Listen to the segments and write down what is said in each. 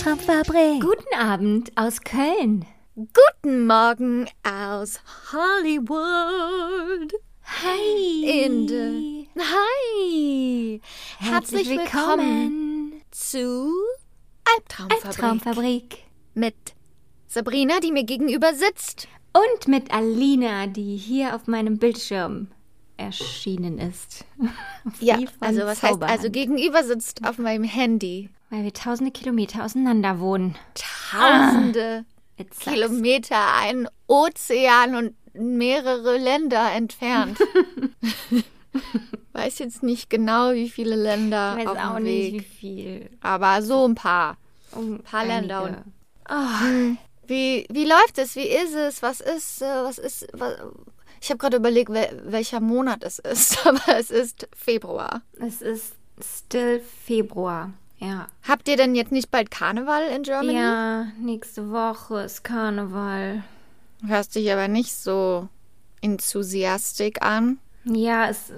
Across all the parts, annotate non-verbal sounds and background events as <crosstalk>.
Albtraumfabrik. Guten Abend aus Köln. Guten Morgen aus Hollywood. Hi. Inde. Hi. Herzlich, willkommen zu Albtraumfabrik. Albtraumfabrik. Mit Sabrina, die mir gegenüber sitzt. Und mit Alina, die hier auf meinem Bildschirm erschienen ist. <laughs> Ja, also was heißt, Zauberhand. also gegenüber sitzt auf meinem Handy. Weil wir tausende Kilometer auseinander wohnen. Tausende sucks. Kilometer, ein Ozean und mehrere Länder entfernt. <laughs> Weiß jetzt nicht genau, wie viele Länder Ich weiß auf dem Weg. nicht, wie viel. Aber so ein paar. Um paar Länder einige. und- Oh, Wie, wie läuft es? Wie ist es? Was ist, äh, was ist, was, ich habe gerade überlegt, wel, welcher Monat es ist, <laughs> aber es ist Februar. es ist still Februar. Ja. Habt ihr denn jetzt nicht bald Karneval in Germany? Ja, nächste Woche ist Karneval. Hörst dich aber nicht so enthusiastic an. Ja, es.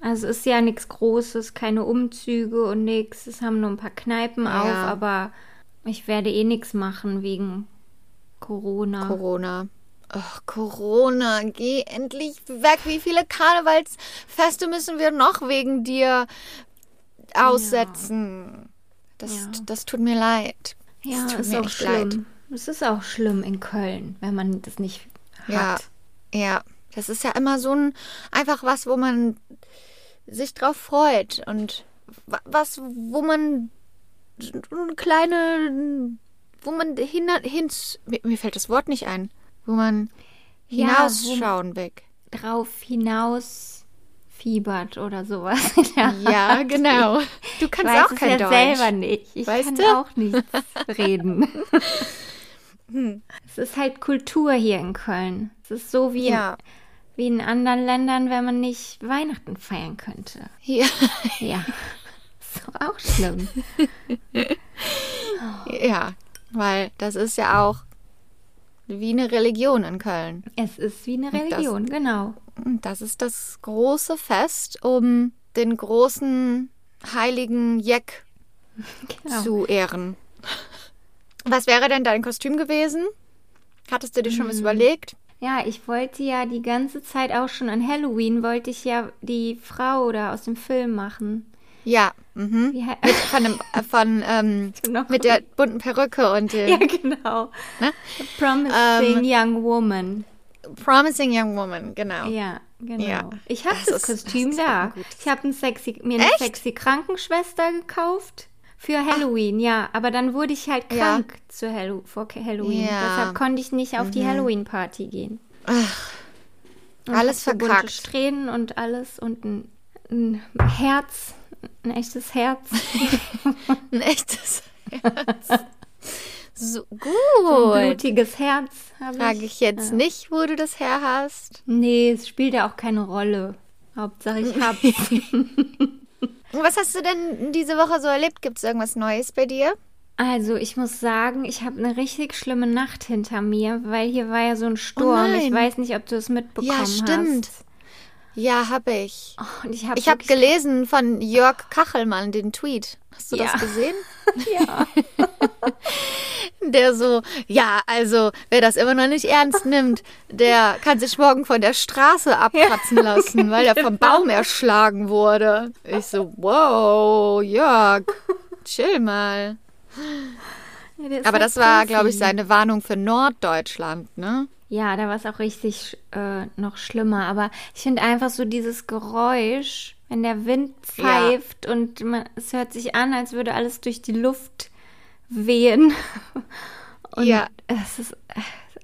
Also ist ja nichts Großes, keine Umzüge und nichts. Es haben nur ein paar Kneipen Ja. auf, aber ich werde eh nichts machen wegen Corona. Corona. Ach, Corona, geh endlich weg. Wie viele Karnevalsfeste müssen wir noch wegen dir aussetzen? Das, Ja. das tut mir leid. ja, das tut ist mir auch schlimm. leid. Es ist auch schlimm in Köln, wenn man das nicht Ja, hat. ja. Das ist ja immer so ein einfach was, wo man sich drauf freut und wa- was, wo man eine kleine, wo man hin, hin mir, fällt das Wort nicht ein, wo man Ja, hinausschauen weg. Drauf hinaus fiebert oder sowas. Ja, Art. genau. Du kannst auch es kein ja Deutsch. selber nicht. Ich Weißt kann du? auch nichts <laughs> reden. Es ist halt Kultur hier in Köln. Es ist so wie, Ja. in, wie in anderen Ländern, wenn man nicht Weihnachten feiern könnte. Ja. Ja. Ist doch auch schlimm. <laughs> ja, weil das ist ja auch wie eine Religion in Köln. Es ist wie eine das- Religion, genau. Das ist das große Fest, um den großen heiligen Jeck genau. zu ehren. Was wäre denn dein Kostüm gewesen? Hattest du dir schon Mm. was überlegt? Ja, ich wollte ja die ganze Zeit auch schon an Halloween, wollte ich ja die Frau da aus dem Film machen. Ja, mhm. Mit, von, dem, äh, von ähm, <laughs> Noch- mit der bunten Perücke und dem ja, genau. Ne? Promising Ähm, Young Woman. Promising Young Woman, genau. Ja, genau. Ja. Ich habe Das das, Kostüm das da. Ich habe ein sexy, mir eine Echt? sexy Krankenschwester gekauft für Halloween, ja. Aber dann wurde ich halt Ja. krank zu Hallo vor Halloween. Ja. Mhm. Deshalb konnte ich nicht auf die Halloween-Party gehen. Und Alles hab so verkackt. Strähnen und alles und ein, ein Herz, ein echtes Herz. <laughs> Ein echtes <laughs> Herz. So Ein gut. blutiges Herz habe Frage ich jetzt nicht, wo du das her hast. Nee, es spielt ja auch keine Rolle. Hauptsache ich hab's. <laughs> <laughs> Was hast du denn diese Woche so erlebt? Gibt es irgendwas Neues bei dir? Also, ich muss sagen, ich habe eine richtig schlimme Nacht hinter mir, weil hier war ja so ein Sturm. ich nein. weiß nicht, ob du es mitbekommen Ja, stimmt. hast. Ja, habe ich. Oh, und ich habe Ich habe gelesen von Jörg Kachelmann den Tweet. Hast du Ja. das gesehen? <laughs> Ja. <laughs> Der so, ja, also, wer das immer noch nicht ernst nimmt, der kann sich morgen von der Straße abkratzen lassen, weil er Genau. vom Baum erschlagen wurde. Ich so, wow, Jörg, chill mal. Ja, Aber das war, glaube ich, seine Warnung für Norddeutschland, ne? Ja, da war es auch richtig äh, noch schlimmer. Aber ich finde einfach so dieses Geräusch, wenn der Wind pfeift und man, es hört sich an, als würde alles durch die Luft wehen. <laughs> Und Ja. es ist,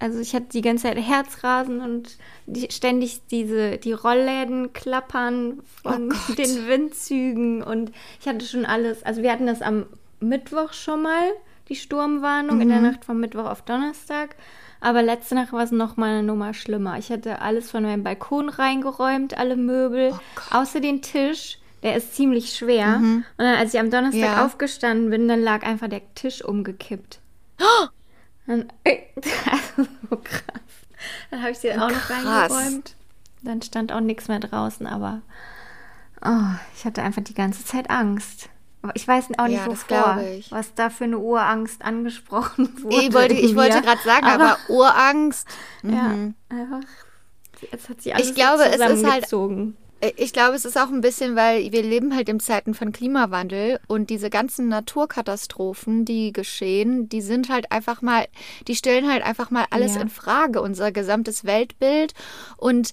also ich hatte die ganze Zeit Herzrasen und die, ständig diese, die Rollläden klappern von Oh <laughs> den Windzügen und ich hatte schon alles, also wir hatten das am Mittwoch schon mal, die Sturmwarnung, in der Nacht vom Mittwoch auf Donnerstag. Aber letzte Nacht war es noch mal eine Nummer schlimmer. Ich hatte alles von meinem Balkon reingeräumt, alle Möbel, außer den Tisch. Der ist ziemlich schwer. Und dann, als ich am Donnerstag Ja. aufgestanden bin, dann lag einfach der Tisch umgekippt. Dann, <laughs> also so krass. Dann habe ich sie auch noch Krass. reingeräumt. Dann stand auch nichts mehr draußen, aber oh, ich hatte einfach die ganze Zeit Angst. Aber ich weiß auch nicht, Ja, wovor, was da für eine Urangst angesprochen wurde. Ich wollte, ich wollte gerade sagen, aber, Urangst. <laughs> ja, einfach, jetzt hat sich alles Ich glaube, es ist halt-. Äh, Ich glaube, es ist auch ein bisschen, weil wir leben halt in Zeiten von Klimawandel und diese ganzen Naturkatastrophen, die geschehen, die sind halt einfach mal, die stellen halt einfach mal alles Ja. in Frage, unser gesamtes Weltbild und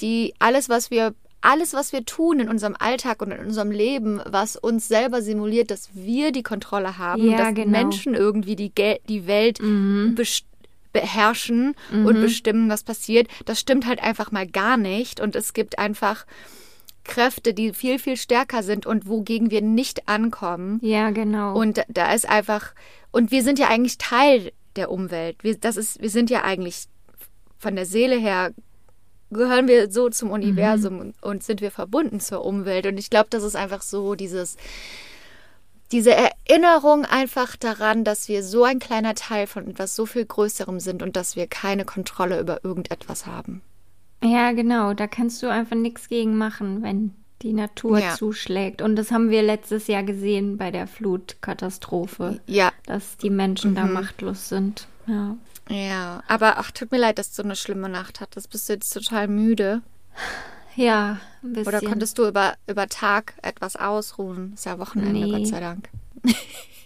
die alles, was wir alles, was wir tun in unserem Alltag und in unserem Leben, was uns selber simuliert, dass wir die Kontrolle haben, Ja, dass genau. Menschen irgendwie die, Gel die Welt Mhm. best- beherrschen und bestimmen, was passiert, das stimmt halt einfach mal gar nicht. Und es gibt einfach Kräfte, die viel, viel stärker sind und wogegen wir nicht ankommen. Ja, genau. Und da- da ist einfach, und wir sind ja eigentlich Teil der Umwelt. Wir, das ist, wir sind ja eigentlich von der Seele her gehören wir so zum Universum und, und sind wir verbunden zur Umwelt. Und ich glaube, das ist einfach so dieses, diese Erinnerung einfach daran, dass wir so ein kleiner Teil von etwas so viel Größerem sind und dass wir keine Kontrolle über irgendetwas haben. Ja, genau. Da kannst du einfach nichts gegen machen, wenn die Natur Ja. zuschlägt. Und das haben wir letztes Jahr gesehen bei der Flutkatastrophe, Ja, dass die Menschen Mhm. da machtlos sind. Ja. Ja. Aber ach, tut mir leid, dass du eine schlimme Nacht hattest. Bist du jetzt total müde? Ja, ein bisschen. Oder konntest du über, über Tag etwas ausruhen? Ist ja Wochenende, Nee. Gott sei Dank. <laughs>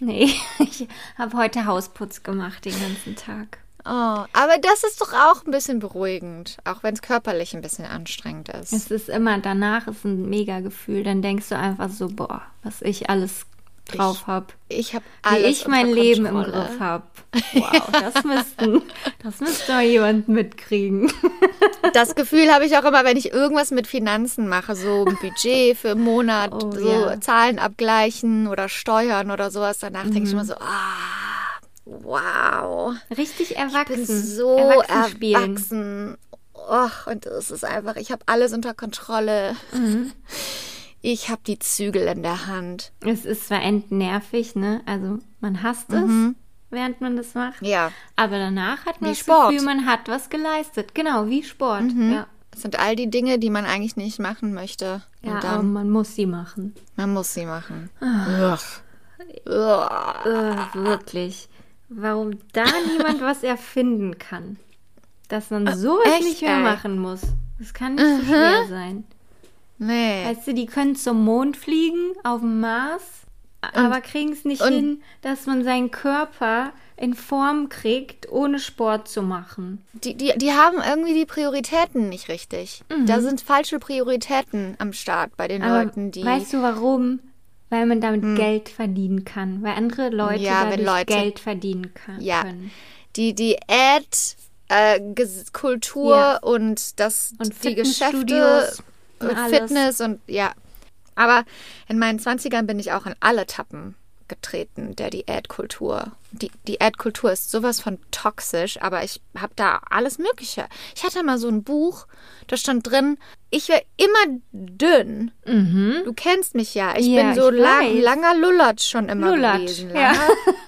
Nee, ich habe heute Hausputz gemacht den ganzen Tag. Oh, aber das ist doch auch ein bisschen beruhigend, auch wenn es körperlich ein bisschen anstrengend ist. Es ist immer, danach ist ein mega Gefühl. Dann denkst du einfach so, boah, was ich alles drauf habe. Ich habe Wie alles ich mein Leben im. Griff habe. <laughs> Wow, das müssten, das müsste mal jemand mitkriegen. <laughs> Das Gefühl habe ich auch immer, wenn ich irgendwas mit Finanzen mache, so ein Budget für einen Monat, Oh, so ja. Zahlen abgleichen oder Steuern oder sowas. Danach denke Mhm. ich immer so, ah, wow. Richtig Ich erwachsen. bin so Erwachsen erwachsen. Och, und es ist einfach, ich habe alles unter Kontrolle. Mhm. <laughs> Ich habe die Zügel in der Hand. Es ist zwar endnervig, ne? Also man hasst es, während man das macht. Mhm. Ja, Aber danach hat man Wie das Sport. Mhm. Gefühl, man hat was geleistet. Genau, wie Sport. Ja. das sind all die Dinge, die man eigentlich nicht machen möchte. Ja, Und aber dann, man muss sie machen. man muss sie machen. Ah. Ugh. Ugh. Wirklich. Warum da <laughs> niemand was erfinden kann. Dass man sowas Äh, echt, nicht mehr ey. machen muss. Das kann nicht so schwer sein. Nee. Weißt du, die können zum Mond fliegen, auf dem Mars, aber kriegen es nicht und- hin, dass man seinen Körper in Form kriegt, ohne Sport zu machen. Die, die, die haben irgendwie die Prioritäten nicht richtig. Da sind falsche Prioritäten am Start bei den Mhm. Aber Leuten, die. weißt du warum? Weil man damit Geld verdienen kann. Weil andere Leute Ja, dadurch Leute- Geld verdienen kann, Ja. können. die Diät, äh, Ges- Kultur Ja. und das Und die Geschäfte und. Fitness und ja. Aber in meinen 20ern bin ich auch in alle Tappen getreten der Diätkultur. Die Diätkultur ist sowas von toxisch, aber ich habe da alles Mögliche. Ich hatte mal so ein Buch, da stand drin, ich wäre immer dünn. Du kennst mich ja. Ich Mhm. Ja, bin so ich lang, langer Lullatsch schon immer Lulatsch, gewesen. ja.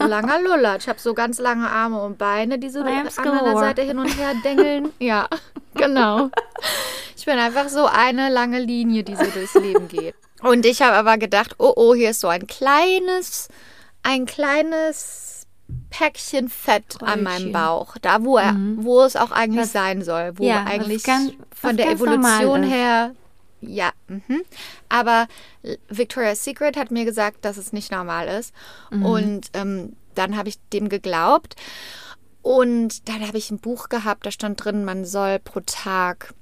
Langer, Lullatsch. Ich habe so ganz lange Arme und Beine, die so an der. Seite hin und her dengeln. <laughs> Ja, genau. Ich bin einfach so eine lange Linie, die so durchs Leben geht. Und ich habe aber gedacht, oh oh, hier ist so ein kleines, ein kleines Päckchen Fett an meinem. Bauch. Da, wo er, wo es auch eigentlich Was- sein soll. Wo ja, eigentlich ganz- von der Evolution her ja, mhm. aber Victoria's Secret hat mir gesagt, dass es nicht normal ist. Mhm. Und ähm, dann habe ich dem geglaubt. Und dann habe ich ein Buch gehabt, da stand drin, man soll pro Tag,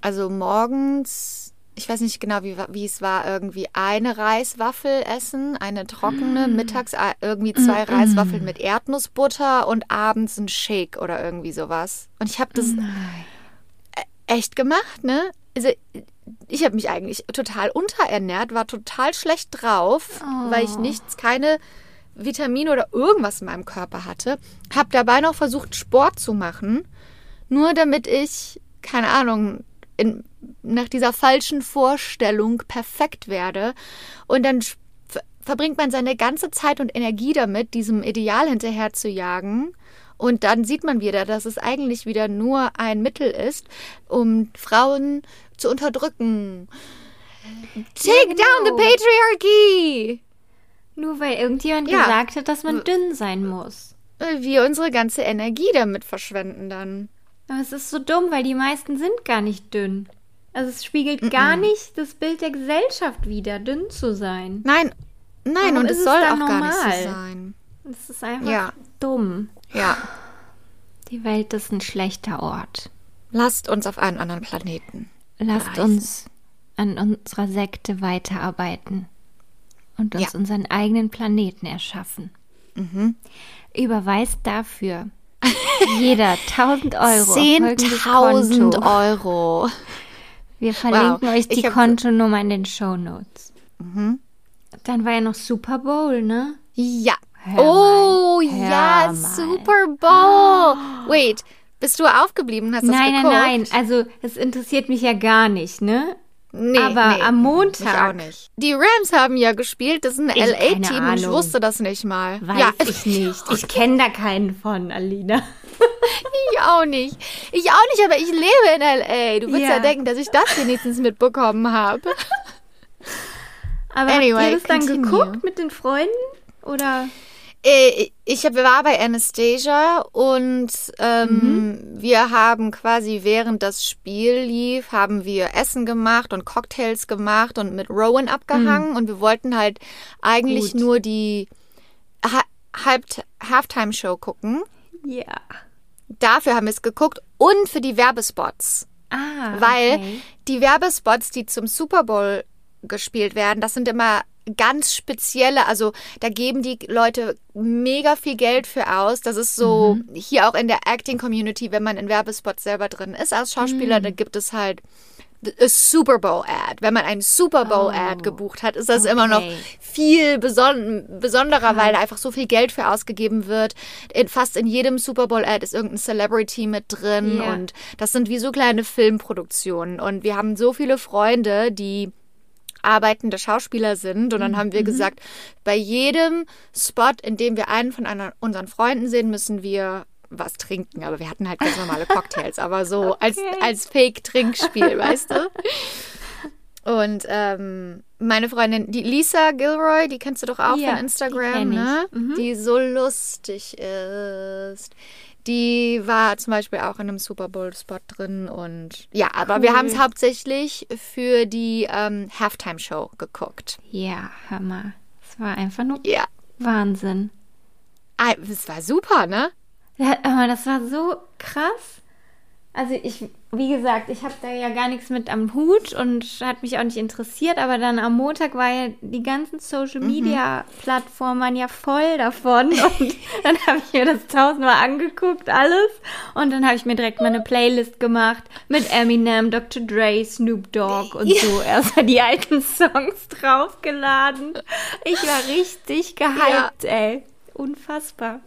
also morgens, ich weiß nicht genau, wie, wie es war, irgendwie eine Reiswaffel essen, eine trockene, Mm. mittags äh, irgendwie zwei Reiswaffeln mit Erdnussbutter und abends ein Shake oder irgendwie sowas. Und ich habe das echt gemacht, ne? Also ich habe mich eigentlich total unterernährt, war total schlecht drauf, weil ich nichts, keine Vitamine oder irgendwas in meinem Körper hatte. Habe dabei noch versucht, Sport zu machen. Nur damit ich, keine Ahnung, in, nach dieser falschen Vorstellung perfekt werde. Und dann verbringt man seine ganze Zeit und Energie damit, diesem Ideal hinterher zu jagen. Und dann sieht man wieder, dass es eigentlich wieder nur ein Mittel ist, um Frauen zu unterdrücken. Take down the genau. patriarchy! Nur weil irgendjemand Ja. gesagt hat, dass man dünn sein muss. Weil wir unsere ganze Energie damit verschwenden dann. Aber es ist so dumm, weil die meisten sind gar nicht dünn. Also es spiegelt gar nicht das Bild der Gesellschaft wider, dünn zu sein. Nein, nein, Warum und es soll auch gar nicht normal? so sein. Es ist einfach Ja. dumm. Ja. Die Welt ist ein schlechter Ort. Lasst uns auf einen anderen Planeten. Lasst Reisen. uns an unserer Sekte weiterarbeiten und uns Ja. unseren eigenen Planeten erschaffen. Mhm. Überweist dafür jeder <laughs> 1000 Euro. auf folgendes 10.000 Konto. Euro. Wir verlinken Wow. euch die hab- Kontonummer in den Shownotes. Mhm. Dann war ja noch Super Bowl, ne? Ja. Hör oh, hör ja, mal. Super Bowl. <gasps> Wait, bist du aufgeblieben? Hast du das Nein, nein, nein. Also, es interessiert mich ja gar nicht, ne? Nee, Aber nee, am Montag- auch nicht. Die Rams haben ja gespielt. Das ist ein LA-Team und ich wusste das nicht mal. Weiß ja, ich nicht. Ich kenne da keinen von, Alina. <laughs> ich auch nicht. Ich auch nicht, aber ich lebe in LA. Du würdest ja, Ja. denken, dass ich das wenigstens mitbekommen habe. Aber Anyway, habt ihr das dann continue. geguckt mit den Freunden? Oder? Äh, Ich war bei Anastasia und ähm, Mhm. wir haben quasi während das Spiel lief, haben wir Essen gemacht und Cocktails gemacht und mit Rowan abgehangen und wir wollten halt eigentlich Mhm. Gut. nur die ha Halftime-Show gucken. Ja. Dafür haben wir es geguckt und für die Werbespots. Ah, Weil okay. die Werbespots, die zum Super Bowl gespielt werden, das sind immer ganz spezielle, also da geben die Leute mega viel Geld für aus. Das ist so Mhm. hier auch in der Acting Community, wenn man in Werbespots selber drin ist als Schauspieler, Mhm. da gibt es halt a Super Bowl Ad. Wenn man einen Super Bowl Ad Oh, gebucht hat, ist das immer noch okay. viel beson besonderer, weil da einfach so viel Geld für ausgegeben wird. In, fast in jedem Super Bowl Ad ist irgendein Celebrity mit drin Ja. und das sind wie so kleine Filmproduktionen. Und wir haben so viele Freunde, die arbeitende Schauspieler sind. Und dann haben Mhm. wir gesagt, bei jedem Spot, in dem wir einen von einer, unseren Freunden sehen, müssen wir was trinken. Aber wir hatten halt ganz normale Cocktails, aber so <laughs> als, Okay. als Fake-Trinkspiel, weißt du? Und ähm, meine Freundin, die Lisa Gilroy, die kennst du doch auch Ja, von die Instagram, ich. ne? Mhm. Die so lustig ist. Die war zum Beispiel auch in einem Super Bowl-Spot drin und ja, aber wir Cool. haben es hauptsächlich für die ähm, Halftime-Show geguckt. Ja, hör mal. Es war einfach nur Ja. Wahnsinn. Ah, das war super, ne? Ja, das war so krass. Also ich, wie gesagt, ich habe da ja gar nichts mit am Hut und hat mich auch nicht interessiert, aber dann am Montag war ja die ganzen Social Media Plattformen ja voll davon <laughs> und dann habe ich mir das tausendmal angeguckt, alles und dann habe ich mir direkt meine Playlist gemacht mit Eminem, Dr. Dre, Snoop Dogg und so erstmal die alten Songs draufgeladen. Ich war richtig gehypt, ey. Unfassbar.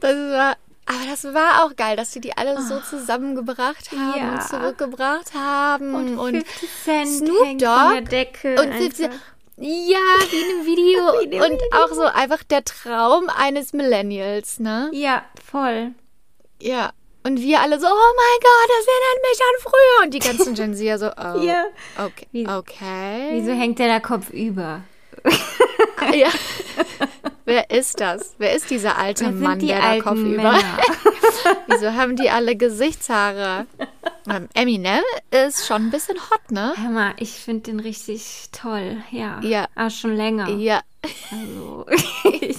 Das war, aber das war auch geil, dass sie die alle so zusammengebracht haben Ah. Ja. und zurückgebracht haben Und und, 50 Cent Snoop hängt von der Dogg Decke. und 50, einfach. ja, wie in einem Video <laughs> in und Video. auch so einfach der Traum eines Millennials, ne? Ja, voll. Ja. Und wir alle so, oh mein Gott, das erinnert mich an früher. Und die ganzen Gen Z so, <laughs> oh, Ja. okay, Wie- okay. Wieso hängt der da Kopf über? <laughs> Ja. Wer ist das? Wer ist dieser alte Wer sind Mann, die der da alten Kopf über? Männer? <laughs> Wieso haben die alle Gesichtshaare? Ähm, Eminem ist schon ein bisschen hot, ne? Hör mal, ich finde den richtig toll. Ja. Ja. Aber schon länger. Ja. Also, <laughs>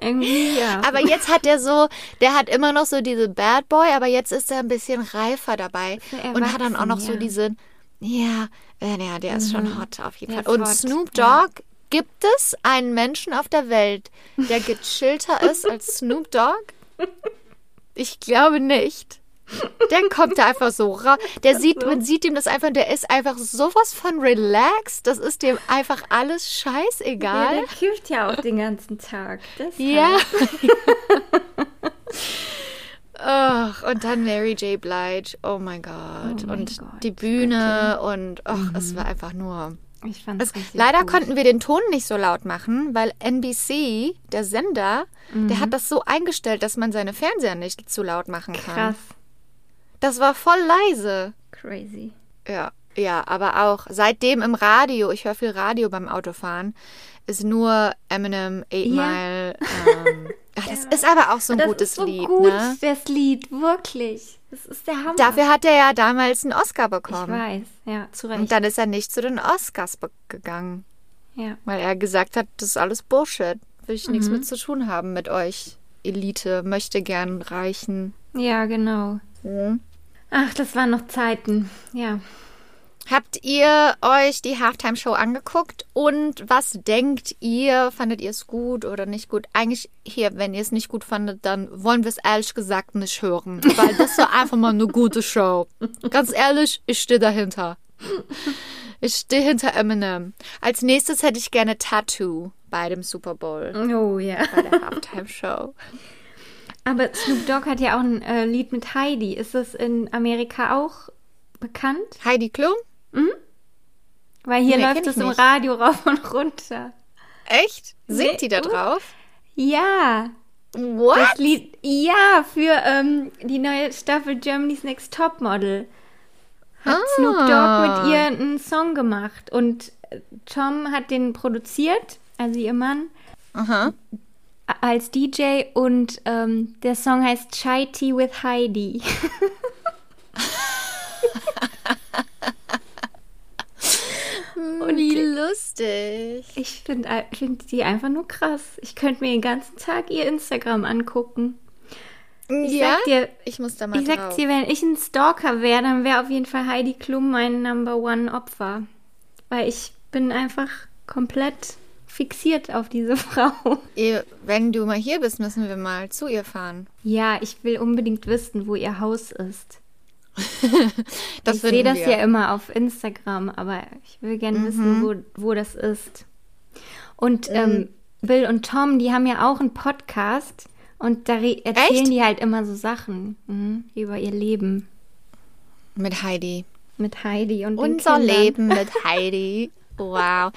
irgendwie, ja. Aber jetzt hat er so, der hat immer noch so diese Bad Boy, aber jetzt ist er ein bisschen reifer dabei. So Und hat dann auch noch so erwachsen, diese, ja, äh, ja, der ist schon hot auf jeden Der Fall. Und hot, Snoop ja. Dogg, gibt es einen Menschen auf der Welt, der gechillter <laughs> ist als Snoop Dogg? Ich glaube nicht. Der kommt da einfach so raus. Der sieht, man sieht ihm das einfach, der ist einfach sowas von relaxed. Das ist dem einfach alles scheißegal. Ja, der kifft ja auch den ganzen Tag. Deshalb. <laughs> Ja. <laughs> Ach, und dann Mary J. Blige. Oh mein Gott. Oh mein und Gott, die Bühne und ach, es war einfach nur. Ich fand's Es, leider gut. konnten wir den Ton nicht so laut machen, weil NBC, der Sender, Mhm. der hat das so eingestellt, dass man seine Fernseher nicht zu laut machen kann. Krass. Das war voll leise. Crazy. Ja, ja, aber auch seitdem im Radio, ich höre viel Radio beim Autofahren, ist nur Eminem, Eight Ja. Mile. Ähm, <laughs> ach, das ist aber auch so ein das gutes ist so Lied, gut, ne? das Lied, wirklich. Das ist der Hammer. Dafür hat er ja damals einen Oscar ich bekommen. weiß, ja, zu Recht. Und dann ist er nicht zu den Oscars gegangen, ja. weil er gesagt hat, das ist alles Bullshit. Will ich Mhm. nichts mit zu tun haben mit euch, Elite, möchte gern Reichen. ja, genau. Mhm. Ach, das waren noch Zeiten. Ja. Habt ihr euch die Halftime-Show angeguckt und was denkt ihr? Fandet ihr es gut oder nicht gut? Eigentlich hier, wenn ihr es nicht gut fandet, dann wollen wir es ehrlich gesagt nicht hören, <laughs> weil das war einfach mal eine gute Show. Ganz ehrlich, ich stehe dahinter. Ich stehe hinter Eminem. Als nächstes hätte ich gerne Tattoo bei dem Super Bowl, Oh ja. bei der Halftime-Show. Aber Snoop Dogg hat ja auch ein äh, Lied mit Heidi. Ist das in Amerika auch bekannt? Heidi Klum? Weil hier Nee, läuft es im. Radio rauf und runter. Echt? Singt Nee, die da drauf? Ja. What? Das Lied, ja, für ähm, die neue Staffel Germany's Next Topmodel hat Snoop Dogg mit ihr einen Song gemacht und äh, Tom hat den produziert, also ihr Mann, Aha. als DJ und ähm, der Song heißt Chai Tea with Heidi. <laughs> Wie lustig. Ich finde find die einfach nur krass. Ich könnte mir den ganzen Tag ihr Instagram angucken. Ich ja? sag dir, Ich muss da mal ich sag drauf. dir, wenn ich ein Stalker wäre, dann wäre auf jeden Fall Heidi Klum mein Number One Opfer. Weil ich bin einfach komplett fixiert auf diese <laughs> Frau. Wenn du mal hier bist, müssen wir mal zu ihr fahren. Ja, ich will unbedingt wissen, wo ihr Haus ist. <laughs> Das ich sehe das wir. Mhm. ja immer auf Instagram, aber ich will gerne wissen, wo, wo das ist. Und ähm, Bill und Tom, die haben ja auch einen Podcast und da erzählen Echt? die halt immer so Sachen mhm, über ihr Leben Mit Heidi. mit Heidi und Unser. Leben <laughs> mit Heidi. Wow.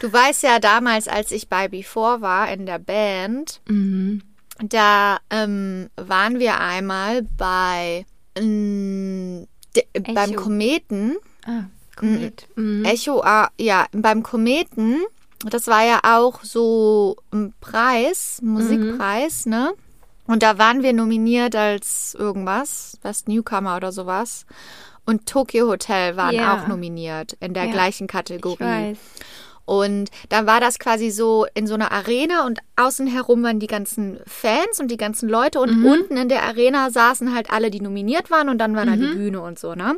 Du weißt ja damals, als ich bei Before war in der Band, Mhm. da ähm, waren wir einmal bei ähm, de, beim Kometen. Ah, Komet. Mhm. Echo, ah, ja, beim Kometen, das war ja auch so ein Preis, Musikpreis, ne? Und da waren wir nominiert als irgendwas, Best Newcomer oder sowas. Und Tokyo Hotel waren Ja. auch nominiert in der Ja, gleichen Ich Kategorie. weiß. Und dann war das quasi so in so einer Arena und außen herum waren die ganzen Fans und die ganzen Leute und unten in der Arena saßen halt alle, die nominiert waren und dann war da die Bühne und so, ne?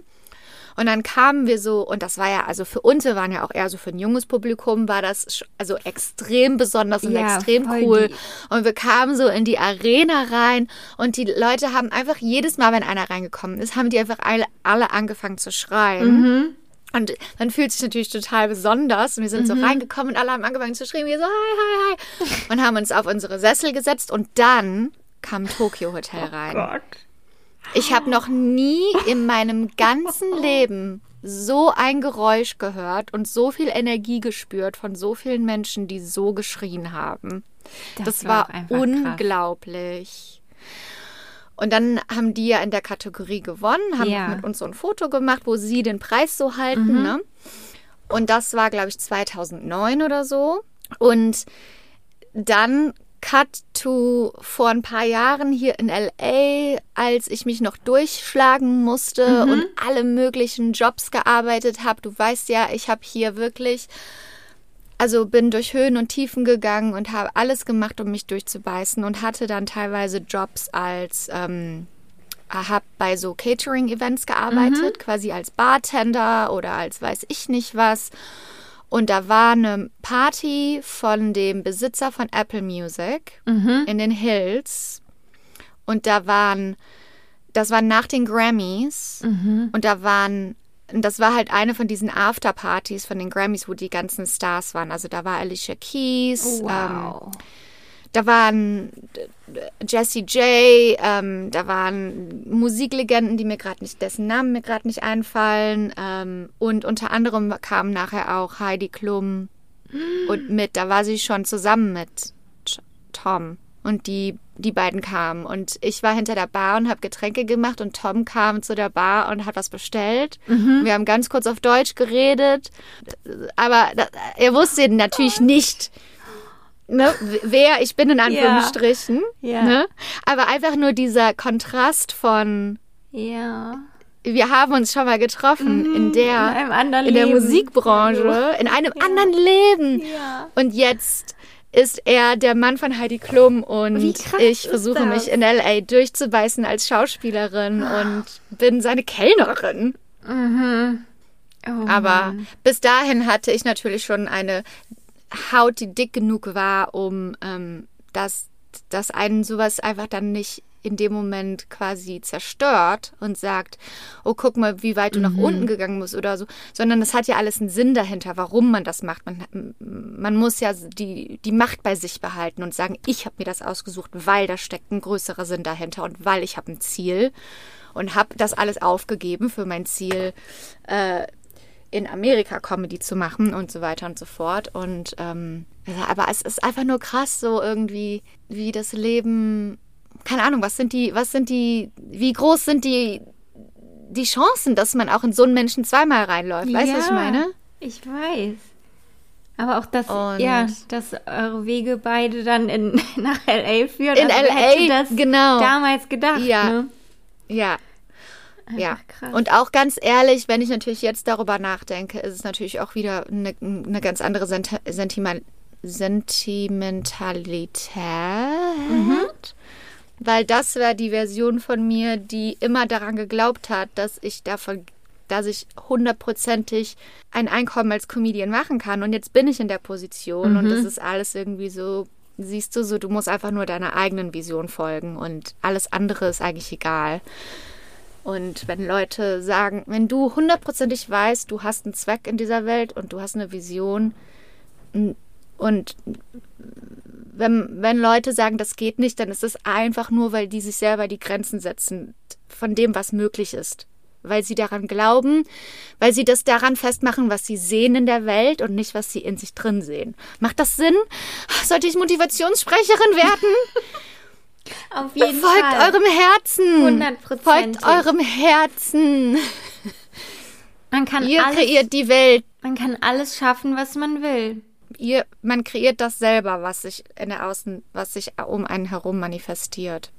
Und dann kamen wir so, und das war ja, also für uns, wir waren ja auch eher so für ein junges Publikum, war das also extrem besonders und Ja, extrem cool. die- Und wir kamen so in die Arena rein und die Leute haben einfach jedes Mal, wenn einer reingekommen ist, haben die einfach alle, alle angefangen zu schreien. Und man fühlt sich natürlich total besonders. Und wir sind so reingekommen und alle haben angefangen zu schreien. Wir so, hi, hi, hi. Und haben uns auf unsere Sessel gesetzt. Und dann kam Tokyo Hotel rein. Gott. Ich habe noch nie in meinem ganzen Leben so ein Geräusch gehört und so viel Energie gespürt von so vielen Menschen, die so geschrien haben. Das, Das war war, unglaublich. Und dann haben die ja in der Kategorie gewonnen, haben Ja. mit uns so ein Foto gemacht, wo sie den Preis so halten. Mhm. Ne? Und das war, glaube ich, 2009 oder so. Und dann Cut to vor ein paar Jahren hier in LA, als ich mich noch durchschlagen musste und alle möglichen Jobs gearbeitet habe. Du weißt ja, ich habe hier wirklich, also bin durch Höhen und Tiefen gegangen und habe alles gemacht, um mich durchzubeißen und hatte dann teilweise Jobs als, ähm, habe bei so Catering-Events gearbeitet, quasi als Bartender oder als weiß ich nicht was. Und da war eine Party von dem Besitzer von Apple Music in den Hills. Und da waren das war nach den Grammys und da waren, das war halt eine von diesen Afterpartys von den Grammys, wo die ganzen Stars waren. Also da war Alicia Keys, ähm, Wow. da waren Jesse J, ähm, da waren Musiklegenden, die mir gerade nicht, dessen Namen mir gerade nicht einfallen. Ähm, und unter anderem kam nachher auch Heidi Klum <gasps> und mit, da war sie schon zusammen mit Tom. Und die, die beiden kamen. Und ich war hinter der Bar und habe Getränke gemacht und Tom kam zu der Bar und hat was bestellt. Wir haben ganz kurz auf Deutsch geredet. Aber er wusste natürlich nicht, ne, wer ich bin in Anführungsstrichen. Ja. Ne? Aber einfach nur dieser Kontrast von, Ja. wir haben uns schon mal getroffen in der, in in der Leben. Musikbranche, in einem anderen Leben. Ja. Und jetzt ist er der Mann von Heidi Klum und ich versuche das? mich in LA durchzubeißen als Schauspielerin und bin seine Kellnerin. Oh, Aber bis dahin hatte ich natürlich schon eine Haut, die dick genug war, um ähm, dass, dass einen sowas einfach dann nicht in dem Moment quasi zerstört und sagt, oh, guck mal, wie weit du nach unten gegangen bist oder so, sondern es hat ja alles einen Sinn dahinter, warum man das macht. Man, man muss ja die, die Macht bei sich behalten und sagen, ich habe mir das ausgesucht, weil da steckt ein größerer Sinn dahinter und weil ich habe ein Ziel und habe das alles aufgegeben für mein Ziel, äh, in Amerika Comedy zu machen und so weiter und so fort. Und ähm, ja, aber es ist einfach nur krass, so irgendwie, wie das Leben, keine Ahnung, was sind die, was sind die, wie groß sind die, die Chancen, dass man auch in so einen Menschen zweimal reinläuft? Weißt du, was ich Ja, meine? Ich weiß. Aber auch, dass, Und- ja, dass eure Wege beide dann in, <laughs> nach L.A. führen. In Also, LA, hätte das genau. damals gedacht, Ja. ne? Ja. Ja, krass. und auch ganz ehrlich, wenn ich natürlich jetzt darüber nachdenke, ist es natürlich auch wieder eine, eine ganz andere Senti Sentima Sentimentalität. Weil das war die Version von mir, die immer daran geglaubt hat, dass ich davon, dass ich hundertprozentig ein Einkommen als Comedian machen kann. Und jetzt bin ich in der Position und das ist alles irgendwie so, siehst du so, du musst einfach nur deiner eigenen Vision folgen und alles andere ist eigentlich egal. Und wenn Leute sagen, wenn du hundertprozentig weißt, du hast einen Zweck in dieser Welt und du hast eine Vision und wenn, wenn Leute sagen, das geht nicht, dann ist es einfach nur, weil die sich selber die Grenzen setzen von dem, was möglich ist. Weil sie daran glauben, weil sie das daran festmachen, was sie sehen in der Welt und nicht, was sie in sich drin sehen. Macht das Sinn? Sollte ich Motivationssprecherin werden? <laughs> Auf jeden Folgt Fall. eurem Herzen. Hundertprozentig. Folgt eurem Herzen. man kann Ihr alles, kreiert die Welt. man kann alles schaffen, was man will. Ihr, man kreiert das selber, was sich in der Außen, was sich um einen herum manifestiert.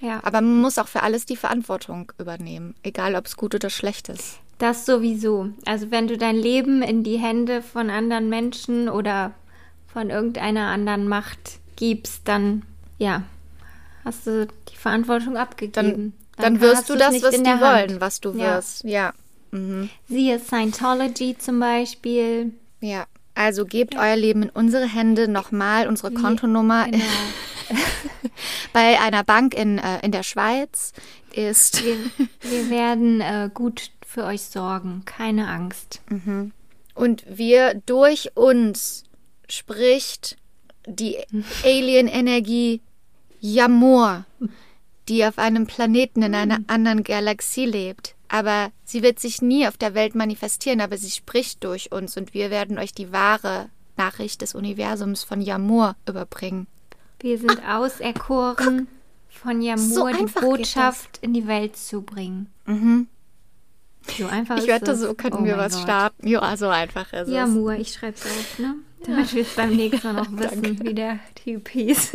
Ja. Aber man muss auch für alles die Verantwortung übernehmen, egal ob es gut oder schlecht ist. Das sowieso. Also wenn du dein Leben in die Hände von anderen Menschen oder von irgendeiner anderen Macht gibst, dann ja, hast du die Verantwortung Dann, abgegeben. dann, hast wirst du das, was die Hand. wollen, was du Ja. wirst. Ja. Mhm. Siehe Scientology zum Beispiel. Ja. Also gebt euer Leben in unsere Hände nochmal, unsere Kontonummer Genau. <laughs> bei einer Bank in, äh, in der Schweiz ist. Wir, wir werden äh, gut für euch sorgen. Keine Angst. Und wir durch uns spricht die Alien-Energie Yamur, die auf einem Planeten in einer anderen Galaxie lebt. Aber sie wird sich nie auf der Welt manifestieren, aber sie spricht durch uns und wir werden euch die wahre Nachricht des Universums von Yamur überbringen. Wir sind auserkoren, von Yamur So die Botschaft in die Welt zu bringen. So einfach Ich wette, es. so könnten Oh wir was Gott. starten. Ja, so einfach ist es. Yamur, ich schreib's auf, ne? Damit wir es beim nächsten Mal noch <laughs> wissen, wie der Typ hieß.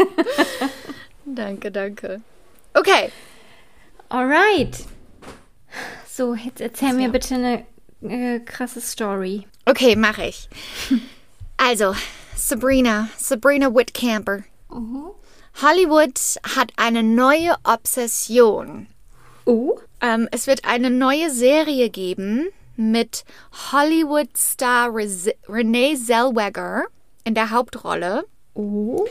<laughs> Danke, danke. Okay. Alright. So, jetzt erzähl so. mir bitte eine äh, krasse Story. Okay, mache ich. <laughs> Also, Sabrina, Sabrina Whitcamper. Uh -huh. Hollywood hat eine neue Obsession. Oh? Ähm, es wird eine neue Serie geben mit Hollywood-Star Renee Zellweger in der Hauptrolle. Oh.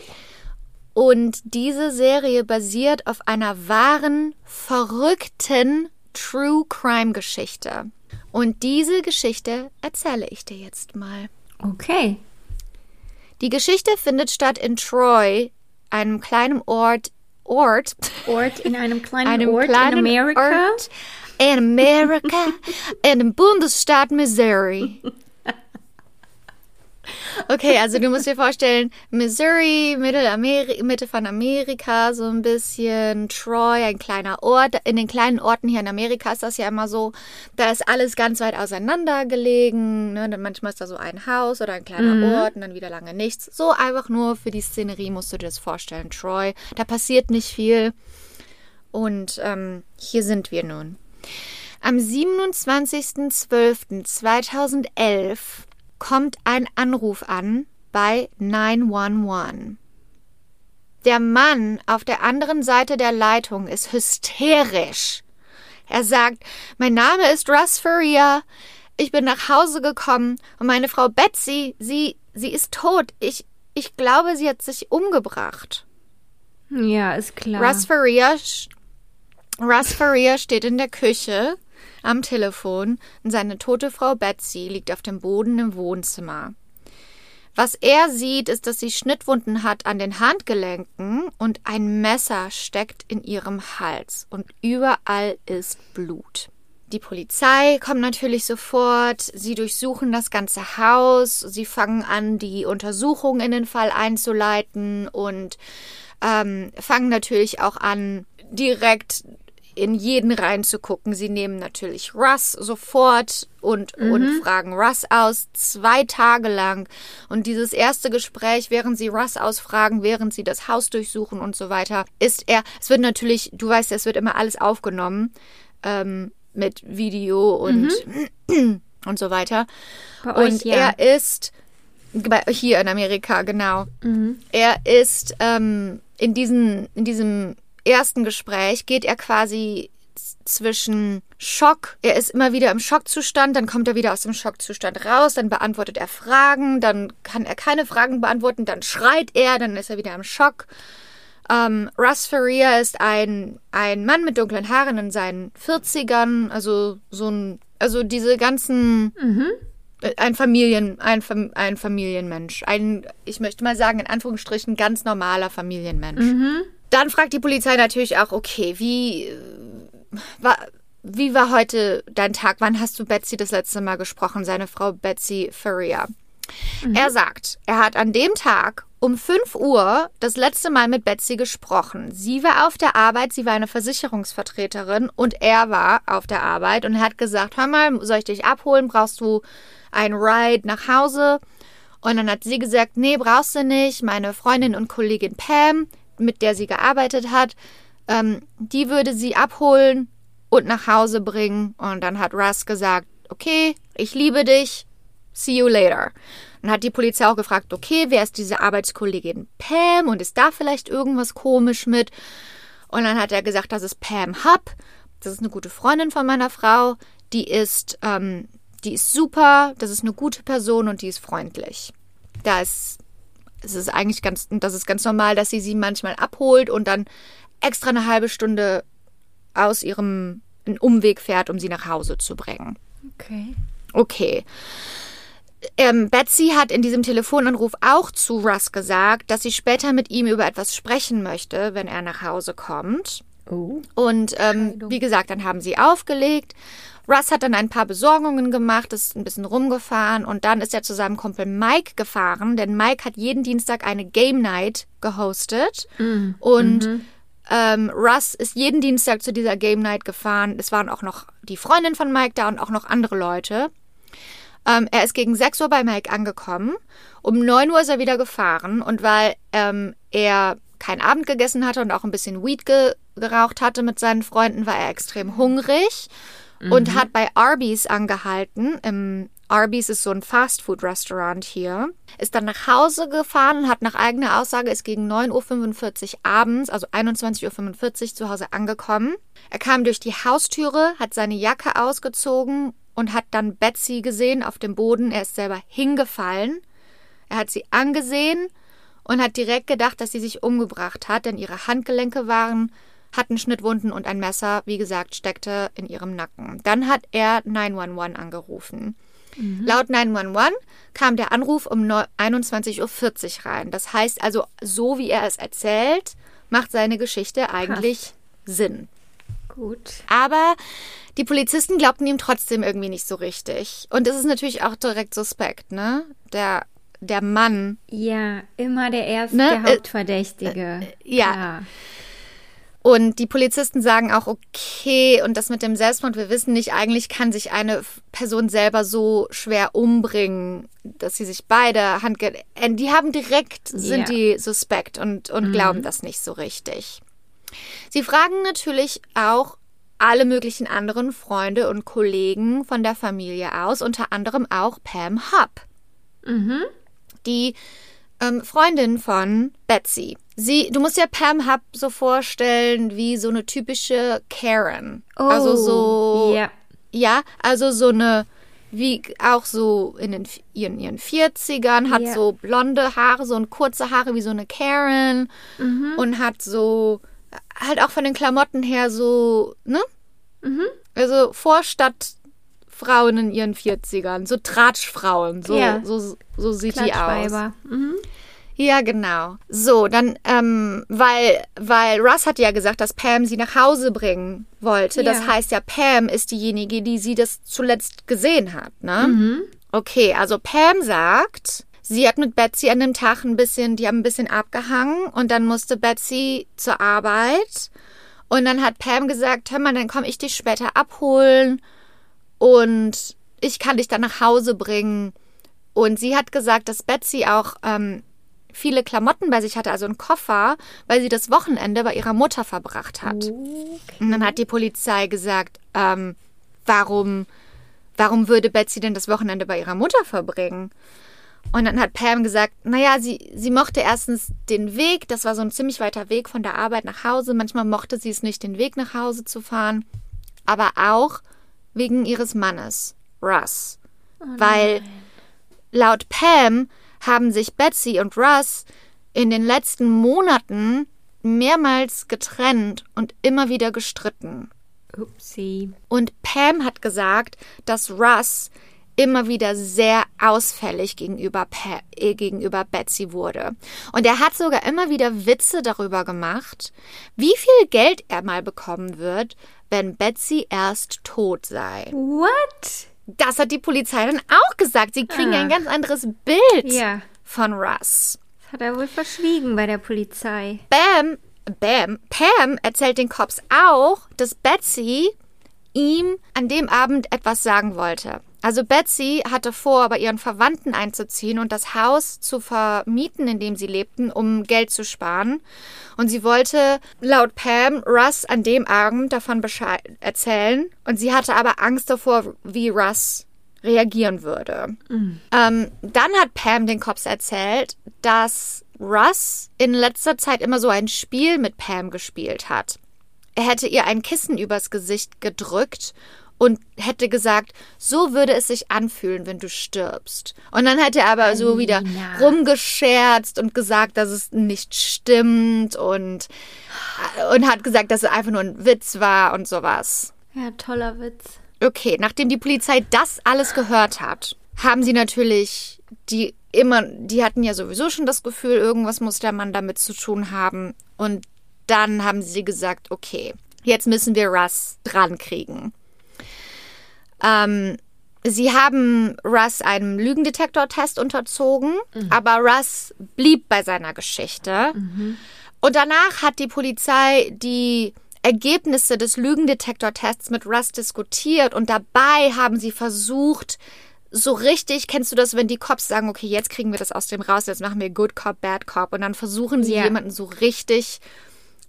Und diese Serie basiert auf einer wahren, verrückten True Crime Geschichte. Und diese Geschichte erzähle ich dir jetzt mal. Okay. Die Geschichte findet statt in Troy, einem kleinen Ort, Ort, Ort in einem kleinen einem Ort kleinen in Amerika. Ort in Amerika, <laughs> in dem Bundesstaat Missouri. Okay, also du musst dir vorstellen, Missouri, Mitte von Amerika, so ein bisschen Troy, ein kleiner Ort. In den kleinen Orten hier in Amerika ist das ja immer so, da ist alles ganz weit auseinander gelegen. Ne? Dann manchmal ist da so ein Haus oder ein kleiner Ort und dann wieder lange nichts. So einfach nur für die Szenerie musst du dir das vorstellen. Troy, da passiert nicht viel. Und ähm, hier sind wir nun. Am 27.12.2011 kommt ein Anruf an bei 911. Der Mann auf der anderen Seite der Leitung ist hysterisch. Er sagt, mein Name ist Russ Faria. Ich bin nach Hause gekommen und meine Frau Betsy, sie, sie ist tot. Ich, ich glaube, sie hat sich umgebracht. Ja, ist klar. Russ Faria, Russ Faria steht in der Küche am Telefon und seine tote Frau Betsy liegt auf dem Boden im Wohnzimmer. Was er sieht, ist, dass sie Schnittwunden hat an den Handgelenken und ein Messer steckt in ihrem Hals und überall ist Blut. Die Polizei kommt natürlich sofort, sie durchsuchen das ganze Haus, sie fangen an, die Untersuchung in den Fall einzuleiten und ähm, fangen natürlich auch an, direkt in jeden reinzugucken. Sie nehmen natürlich Russ sofort und, und fragen Russ aus, zwei Tage lang. Und dieses erste Gespräch, während sie Russ ausfragen, während sie das Haus durchsuchen und so weiter, ist er, es wird natürlich, du weißt, es wird immer alles aufgenommen ähm, mit Video und, <clears throat> und so weiter. Bei euch, und ja. er ist bei, hier in Amerika, genau. Er ist ähm, in, diesen, in diesem ersten Gespräch geht er quasi zwischen Schock, er ist immer wieder im Schockzustand, dann kommt er wieder aus dem Schockzustand raus, dann beantwortet er Fragen, dann kann er keine Fragen beantworten, dann schreit er, dann ist er wieder im Schock. Ähm, Russ Faria ist ein, ein Mann mit dunklen Haaren in seinen 40ern, also so ein, also diese ganzen äh, ein Familien, ein, ein Familienmensch. Ein, ich möchte mal sagen, in Anführungsstrichen ganz normaler Familienmensch. Dann fragt die Polizei natürlich auch, okay, wie, äh, war, wie war heute dein Tag? Wann hast du Betsy das letzte Mal gesprochen? Seine Frau Betsy Faria. Er sagt, er hat an dem Tag um 5 Uhr das letzte Mal mit Betsy gesprochen. Sie war auf der Arbeit, sie war eine Versicherungsvertreterin und er war auf der Arbeit und er hat gesagt, hör mal, soll ich dich abholen? Brauchst du ein Ride nach Hause? Und dann hat sie gesagt, nee, brauchst du nicht. Meine Freundin und Kollegin Pam, mit der sie gearbeitet hat, ähm, die würde sie abholen und nach Hause bringen. Und dann hat Russ gesagt, okay, ich liebe dich, see you later. Dann hat die Polizei auch gefragt, okay, wer ist diese Arbeitskollegin Pam und ist da vielleicht irgendwas komisch mit? Und dann hat er gesagt, das ist Pam Hub, das ist eine gute Freundin von meiner Frau, die ist, ähm, die ist super, das ist eine gute Person und die ist freundlich. Da ist, es ist eigentlich ganz, das ist ganz normal, dass sie sie manchmal abholt und dann extra eine halbe Stunde aus ihrem Umweg fährt, um sie nach Hause zu bringen. Okay. Okay. Ähm, Betsy hat in diesem Telefonanruf auch zu Russ gesagt, dass sie später mit ihm über etwas sprechen möchte, wenn er nach Hause kommt. Oh. Und ähm, wie gesagt, dann haben sie aufgelegt. Russ hat dann ein paar Besorgungen gemacht, ist ein bisschen rumgefahren und dann ist er zu seinem Kumpel Mike gefahren, denn Mike hat jeden Dienstag eine Game Night gehostet und ähm, Russ ist jeden Dienstag zu dieser Game Night gefahren. Es waren auch noch die Freundin von Mike da und auch noch andere Leute. Ähm, er ist gegen 6 Uhr bei Mike angekommen. Um 9 Uhr ist er wieder gefahren und weil ähm, er kein Abend gegessen hatte und auch ein bisschen Weed ge geraucht hatte mit seinen Freunden, war er extrem hungrig und hat bei Arby's angehalten. Im Arby's ist so ein Fastfood-Restaurant hier. Ist dann nach Hause gefahren und hat nach eigener Aussage ist gegen 9.45 Uhr abends, also 21.45 Uhr zu Hause angekommen. Er kam durch die Haustüre, hat seine Jacke ausgezogen und hat dann Betsy gesehen auf dem Boden. Er ist selber hingefallen. Er hat sie angesehen und hat direkt gedacht, dass sie sich umgebracht hat, denn ihre Handgelenke waren, hatten Schnittwunden und ein Messer, wie gesagt, steckte in ihrem Nacken. Dann hat er 911 angerufen. Laut 911 kam der Anruf um 21.40 Uhr rein. Das heißt also, so wie er es erzählt, macht seine Geschichte eigentlich Sinn. Gut. Aber die Polizisten glaubten ihm trotzdem irgendwie nicht so richtig. Und es ist natürlich auch direkt suspekt, ne? Der, der Mann. Ja, immer der erste Ne, der äh, Hauptverdächtige. ja. Klar. Und die Polizisten sagen auch, okay, und das mit dem Selbstmord, wir wissen nicht, eigentlich kann sich eine Person selber so schwer umbringen, dass sie sich beide Handge... äh, Die haben direkt, sind Ja. die suspekt und, und glauben das nicht so richtig. Sie fragen natürlich auch alle möglichen anderen Freunde und Kollegen von der Familie aus, unter anderem auch Pam Hupp, die ähm, Freundin von Betsy. Sie, du musst dir Pam Hupp so vorstellen wie so eine typische Karen. also so, Oh, Ja. ja, also so eine, wie auch so in, den, in ihren 40ern, hat Ja. so blonde Haare, so ein kurze Haare wie so eine Karen und hat so, halt auch von den Klamotten her so, ne? Also Vorstadtfrauen in ihren 40ern, so Tratschfrauen, so, Ja. so, so sieht die aus. Mhm. Ja, genau. So, dann, ähm, weil, weil Russ hat ja gesagt, dass Pam sie nach Hause bringen wollte. Das Ja. heißt ja, Pam ist diejenige, die sie das zuletzt gesehen hat, ne? Okay, also Pam sagt, sie hat mit Betsy an dem Tag ein bisschen, die haben ein bisschen abgehangen und dann musste Betsy zur Arbeit. Und dann hat Pam gesagt, hör mal, dann komme ich dich später abholen und ich kann dich dann nach Hause bringen. Und sie hat gesagt, dass Betsy auch ähm, viele Klamotten bei sich hatte, also einen Koffer, weil sie das Wochenende bei ihrer Mutter verbracht hat. Und dann hat die Polizei gesagt, ähm, warum, warum würde Betsy denn das Wochenende bei ihrer Mutter verbringen? Und dann hat Pam gesagt, naja, sie, sie mochte erstens den Weg, das war so ein ziemlich weiter Weg von der Arbeit nach Hause. Manchmal mochte sie es nicht, den Weg nach Hause zu fahren, aber auch wegen ihres Mannes, Russ. Weil laut Pam haben sich Betsy und Russ in den letzten Monaten mehrmals getrennt und immer wieder gestritten. Upsi. Und Pam hat gesagt, dass Russ immer wieder sehr ausfällig gegenüber, pa äh, gegenüber Betsy wurde. Und er hat sogar immer wieder Witze darüber gemacht, wie viel Geld er mal bekommen wird, wenn Betsy erst tot sei. What? Das hat die Polizei dann auch gesagt. Sie kriegen Ah. ein ganz anderes Bild Ja. von Russ. Das hat er wohl verschwiegen bei der Polizei. Bam, Bam, Pam erzählt den Cops auch, dass Betsy ihm an dem Abend etwas sagen wollte. Also Betsy hatte vor, bei ihren Verwandten einzuziehen und das Haus zu vermieten, in dem sie lebten, um Geld zu sparen. Und sie wollte laut Pam Russ an dem Abend davon Bescheid erzählen. Und sie hatte aber Angst davor, wie Russ reagieren würde. Ähm, dann hat Pam den Cops erzählt, dass Russ in letzter Zeit immer so ein Spiel mit Pam gespielt hat. Er hätte ihr ein Kissen übers Gesicht gedrückt und hätte gesagt, so würde es sich anfühlen, wenn du stirbst. Und dann hätte er aber so wieder rumgescherzt und gesagt, dass es nicht stimmt und, und hat gesagt, dass es einfach nur ein Witz war und sowas. Ja, toller Witz. Okay, nachdem die Polizei das alles gehört hat, haben sie natürlich die immer, die hatten ja sowieso schon das Gefühl, irgendwas muss der Mann damit zu tun haben. Und dann haben sie gesagt, okay, jetzt müssen wir Russ dran kriegen. Ähm, sie haben Russ einem Lügendetektortest unterzogen, aber Russ blieb bei seiner Geschichte. Und danach hat die Polizei die Ergebnisse des Lügendetektortests mit Russ diskutiert und dabei haben sie versucht, so richtig, kennst du das, wenn die Cops sagen, okay, jetzt kriegen wir das aus dem raus, jetzt machen wir Good Cop, Bad Cop und dann versuchen sie Ja. jemanden so richtig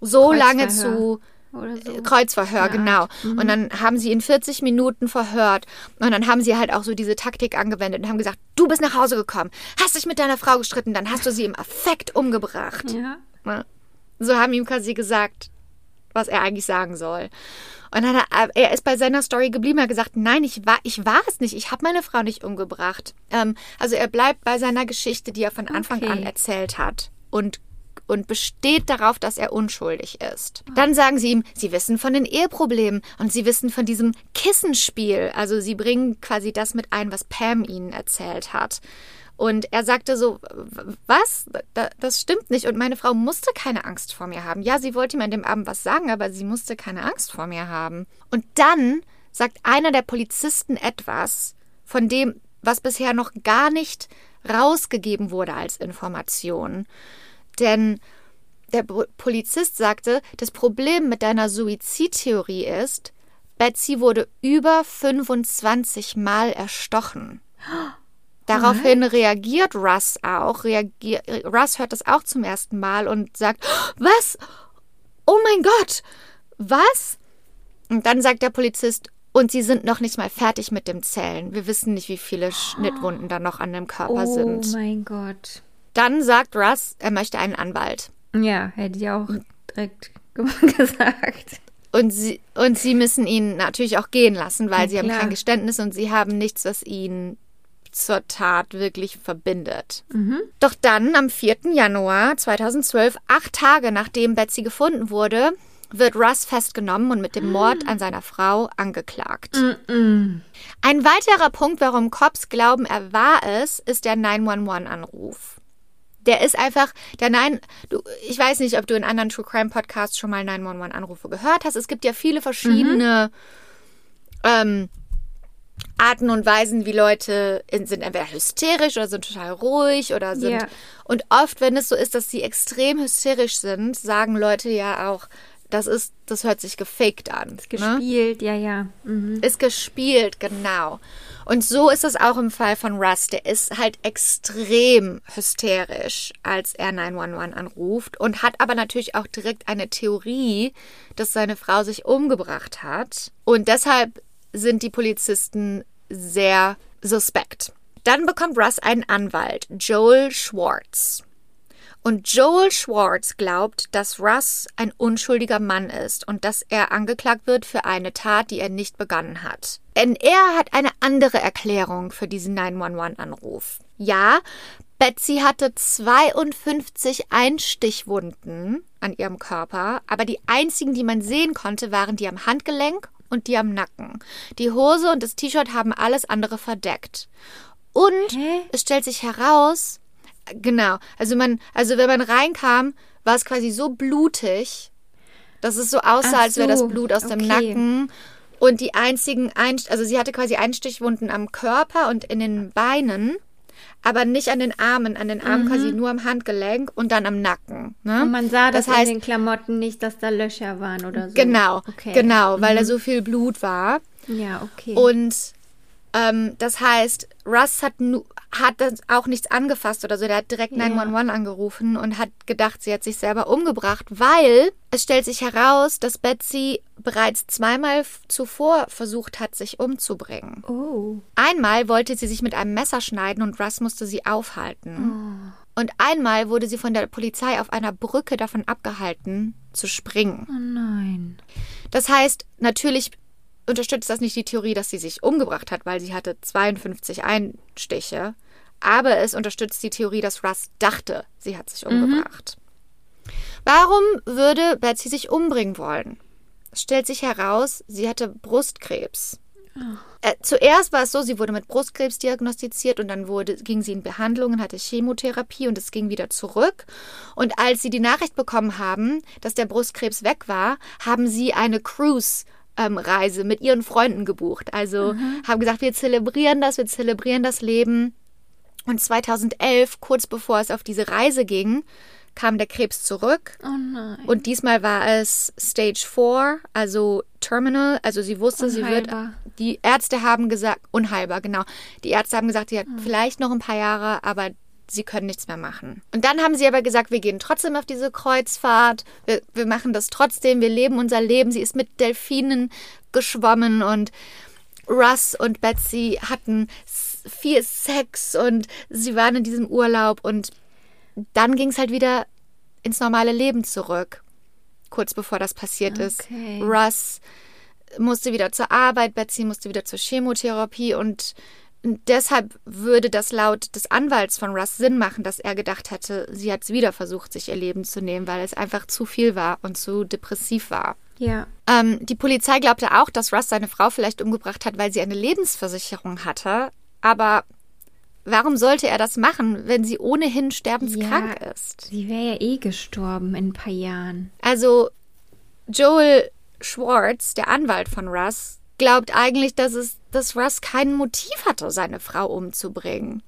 so lange zu Oder so. Kreuzverhör, Ja. genau. Und dann haben sie ihn 40 Minuten verhört. Und dann haben sie halt auch so diese Taktik angewendet und haben gesagt, du bist nach Hause gekommen, hast dich mit deiner Frau gestritten, dann hast du sie im Affekt umgebracht. Ja. So haben ihm quasi gesagt, was er eigentlich sagen soll. Und dann er, er ist bei seiner Story geblieben. Er hat gesagt, nein, ich war, ich war es nicht. Ich habe meine Frau nicht umgebracht. Ähm, also er bleibt bei seiner Geschichte, die er von Anfang Okay. an erzählt hat. und und besteht darauf, dass er unschuldig ist. Dann sagen sie ihm, sie wissen von den Eheproblemen und sie wissen von diesem Kissenspiel. Also sie bringen quasi das mit ein, was Pam ihnen erzählt hat. Und er sagte so, was? Das stimmt nicht. Und meine Frau musste keine Angst vor mir haben. Ja, sie wollte ihm an dem Abend was sagen, aber sie musste keine Angst vor mir haben. Und dann sagt einer der Polizisten etwas, von dem, was bisher noch gar nicht rausgegeben wurde als Information. Denn der Polizist sagte, das Problem mit deiner Suizidtheorie ist, Betsy wurde über 25 Mal erstochen. <gasps> Daraufhin reagiert Russ auch. Reagier Russ hört das auch zum ersten Mal und sagt, <gasps> was? Oh mein Gott! Was? Und dann sagt der Polizist, und sie sind noch nicht mal fertig mit dem Zählen. Wir wissen nicht, wie viele Schnittwunden da noch an dem Körper oh sind. Oh mein Gott. Dann sagt Russ, er möchte einen Anwalt. Ja, hätte ich auch direkt <laughs> gesagt. Und sie, und sie müssen ihn natürlich auch gehen lassen, weil ja, sie klar. haben kein Geständnis und sie haben nichts, was ihn zur Tat wirklich verbindet. Mhm. Doch dann, am 4. Januar 2012, acht Tage nachdem Betsy gefunden wurde, wird Russ festgenommen und mit dem Mord an seiner Frau angeklagt. -mm. Ein weiterer Punkt, warum Cops glauben, er war es, ist der 911-Anruf der ist einfach, der Nein, du, ich weiß nicht, ob du in anderen True Crime Podcasts schon mal 911-Anrufe gehört hast. Es gibt ja viele verschiedene mhm. ähm, Arten und Weisen, wie Leute sind entweder hysterisch oder sind total ruhig oder sind. Yeah. Und oft, wenn es so ist, dass sie extrem hysterisch sind, sagen Leute ja auch, das ist, das hört sich gefaked an. Ist ne? gespielt, ne? ja, ja. Mhm. Ist gespielt, genau. Und so ist es auch im Fall von Russ. Der ist halt extrem hysterisch, als er 911 anruft und hat aber natürlich auch direkt eine Theorie, dass seine Frau sich umgebracht hat. Und deshalb sind die Polizisten sehr suspekt. Dann bekommt Russ einen Anwalt, Joel Schwartz. Und Joel Schwartz glaubt, dass Russ ein unschuldiger Mann ist und dass er angeklagt wird für eine Tat, die er nicht begangen hat. Denn er hat eine andere Erklärung für diesen 911-Anruf. Ja, Betsy hatte 52 Einstichwunden an ihrem Körper, aber die einzigen, die man sehen konnte, waren die am Handgelenk und die am Nacken. Die Hose und das T-Shirt haben alles andere verdeckt. Und Hä? es stellt sich heraus, Genau. Also man, also wenn man reinkam, war es quasi so blutig, dass es so aussah, so, als wäre das Blut aus okay. dem Nacken. Und die einzigen, Einst also sie hatte quasi Einstichwunden am Körper und in den Beinen, aber nicht an den Armen, an den Armen mhm. quasi nur am Handgelenk und dann am Nacken. Ne? Und man sah das, das heißt, in den Klamotten nicht, dass da Löcher waren oder so. Genau, okay. genau, weil mhm. da so viel Blut war. Ja, okay. Und ähm, das heißt, Russ hat, hat das auch nichts angefasst oder so. Der hat direkt 911 ja. angerufen und hat gedacht, sie hat sich selber umgebracht, weil es stellt sich heraus, dass Betsy bereits zweimal zuvor versucht hat, sich umzubringen. Oh. Einmal wollte sie sich mit einem Messer schneiden und Russ musste sie aufhalten. Oh. Und einmal wurde sie von der Polizei auf einer Brücke davon abgehalten, zu springen. Oh nein. Das heißt, natürlich unterstützt das nicht die Theorie, dass sie sich umgebracht hat, weil sie hatte 52 Einstiche. Aber es unterstützt die Theorie, dass Russ dachte, sie hat sich mhm. umgebracht. Mhm. Warum würde Betsy sich umbringen wollen? Es stellt sich heraus, sie hatte Brustkrebs. Oh. Äh, zuerst war es so, sie wurde mit Brustkrebs diagnostiziert und dann wurde, ging sie in Behandlungen, hatte Chemotherapie und es ging wieder zurück. Und als sie die Nachricht bekommen haben, dass der Brustkrebs weg war, haben sie eine Cruise ähm, Reise mit ihren Freunden gebucht. Also mhm. haben gesagt, wir zelebrieren das, wir zelebrieren das Leben. Und 2011, kurz bevor es auf diese Reise ging, kam der Krebs zurück. Oh nein. Und diesmal war es Stage 4, also Terminal. Also sie wusste, unheilbar. sie wird. Die Ärzte haben gesagt, unheilbar, genau. Die Ärzte haben gesagt, sie hat mhm. vielleicht noch ein paar Jahre, aber sie können nichts mehr machen. Und dann haben sie aber gesagt, wir gehen trotzdem auf diese Kreuzfahrt, wir, wir machen das trotzdem, wir leben unser Leben. Sie ist mit Delfinen geschwommen und Russ und Betsy hatten viel Sex und sie waren in diesem Urlaub und dann ging es halt wieder ins normale Leben zurück, kurz bevor das passiert okay. ist. Russ musste wieder zur Arbeit, Betsy musste wieder zur Chemotherapie und deshalb würde das laut des Anwalts von Russ Sinn machen, dass er gedacht hätte, sie hat wieder versucht, sich ihr Leben zu nehmen, weil es einfach zu viel war und zu depressiv war. Ja. Ähm, die Polizei glaubte auch, dass Russ seine Frau vielleicht umgebracht hat, weil sie eine Lebensversicherung hatte. Aber warum sollte er das machen, wenn sie ohnehin sterbenskrank Ja. ist? Sie wäre ja eh gestorben in ein paar Jahren. Also Joel Schwartz, der Anwalt von Russ, glaubt eigentlich, dass es, dass Russ kein Motiv hatte, seine Frau umzubringen.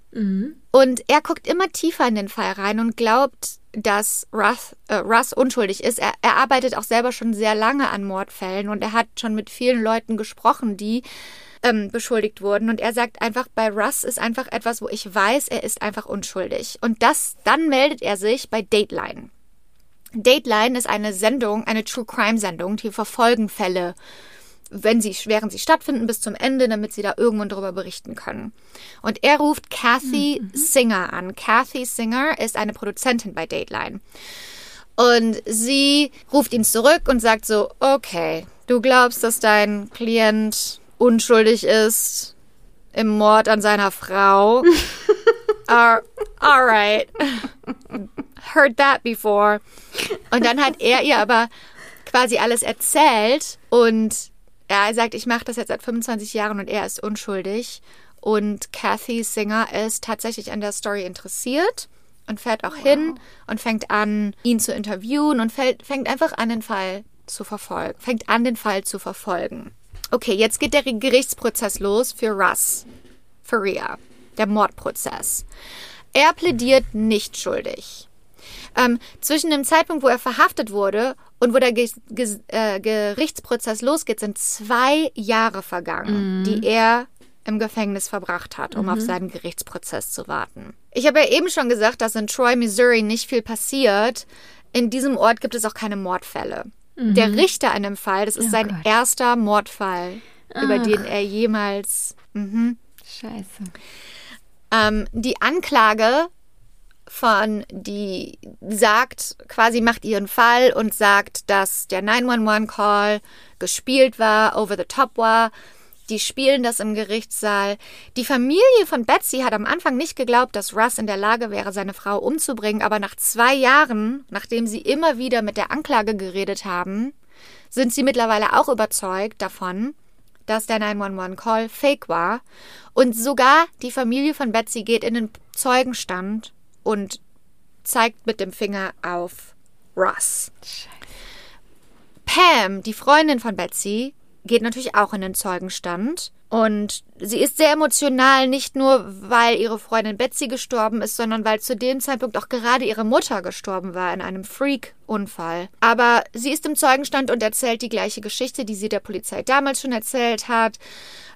Und er guckt immer tiefer in den Fall rein und glaubt, dass Russ, äh, Russ unschuldig ist. Er, er arbeitet auch selber schon sehr lange an Mordfällen und er hat schon mit vielen Leuten gesprochen, die ähm, beschuldigt wurden. Und er sagt einfach, bei Russ ist einfach etwas, wo ich weiß, er ist einfach unschuldig. Und das, dann meldet er sich bei Dateline. Dateline ist eine Sendung, eine True Crime Sendung, die verfolgen Fälle, wenn sie, während sie stattfinden, bis zum Ende, damit sie da irgendwann drüber berichten können. Und er ruft Kathy Singer an. Kathy Singer ist eine Produzentin bei Dateline. Und sie ruft ihn zurück und sagt so, okay, du glaubst, dass dein Klient unschuldig ist im Mord an seiner Frau. <laughs> All right. Heard that before. Und dann hat er ihr aber quasi alles erzählt und er sagt, ich mache das jetzt seit 25 Jahren und er ist unschuldig. Und Kathy Singer ist tatsächlich an der Story interessiert und fährt auch hin und fängt an, ihn zu interviewen und fällt, fängt einfach an, den Fall zu verfolgen. Fängt an, den Fall zu verfolgen. Okay, jetzt geht der Gerichtsprozess los für Russ Faria, der Mordprozess. Er plädiert nicht schuldig. Ähm, zwischen dem Zeitpunkt, wo er verhaftet wurde und wo der Ge Ge äh, Gerichtsprozess losgeht, sind zwei Jahre vergangen, die er im Gefängnis verbracht hat, um auf seinen Gerichtsprozess zu warten. Ich habe ja eben schon gesagt, dass in Troy, Missouri nicht viel passiert. In diesem Ort gibt es auch keine Mordfälle. Der Richter in dem Fall, das ist Oh sein Gott. erster Mordfall, über den er jemals Scheiße. ähm, die Anklage von, die sagt, quasi macht ihren Fall und sagt, dass der 911-Call gespielt war, over the top war. Die spielen das im Gerichtssaal. Die Familie von Betsy hat am Anfang nicht geglaubt, dass Russ in der Lage wäre, seine Frau umzubringen, aber nach zwei Jahren, nachdem sie immer wieder mit der Anklage geredet haben, sind sie mittlerweile auch überzeugt davon, dass der 911-Call fake war. Und sogar die Familie von Betsy geht in den Zeugenstand und zeigt mit dem Finger auf Russ. Pam, die Freundin von Betsy, geht natürlich auch in den Zeugenstand. Und sie ist sehr emotional, nicht nur weil ihre Freundin Betsy gestorben ist, sondern weil zu dem Zeitpunkt auch gerade ihre Mutter gestorben war in einem Freak-Unfall. Aber sie ist im Zeugenstand und erzählt die gleiche Geschichte, die sie der Polizei damals schon erzählt hat.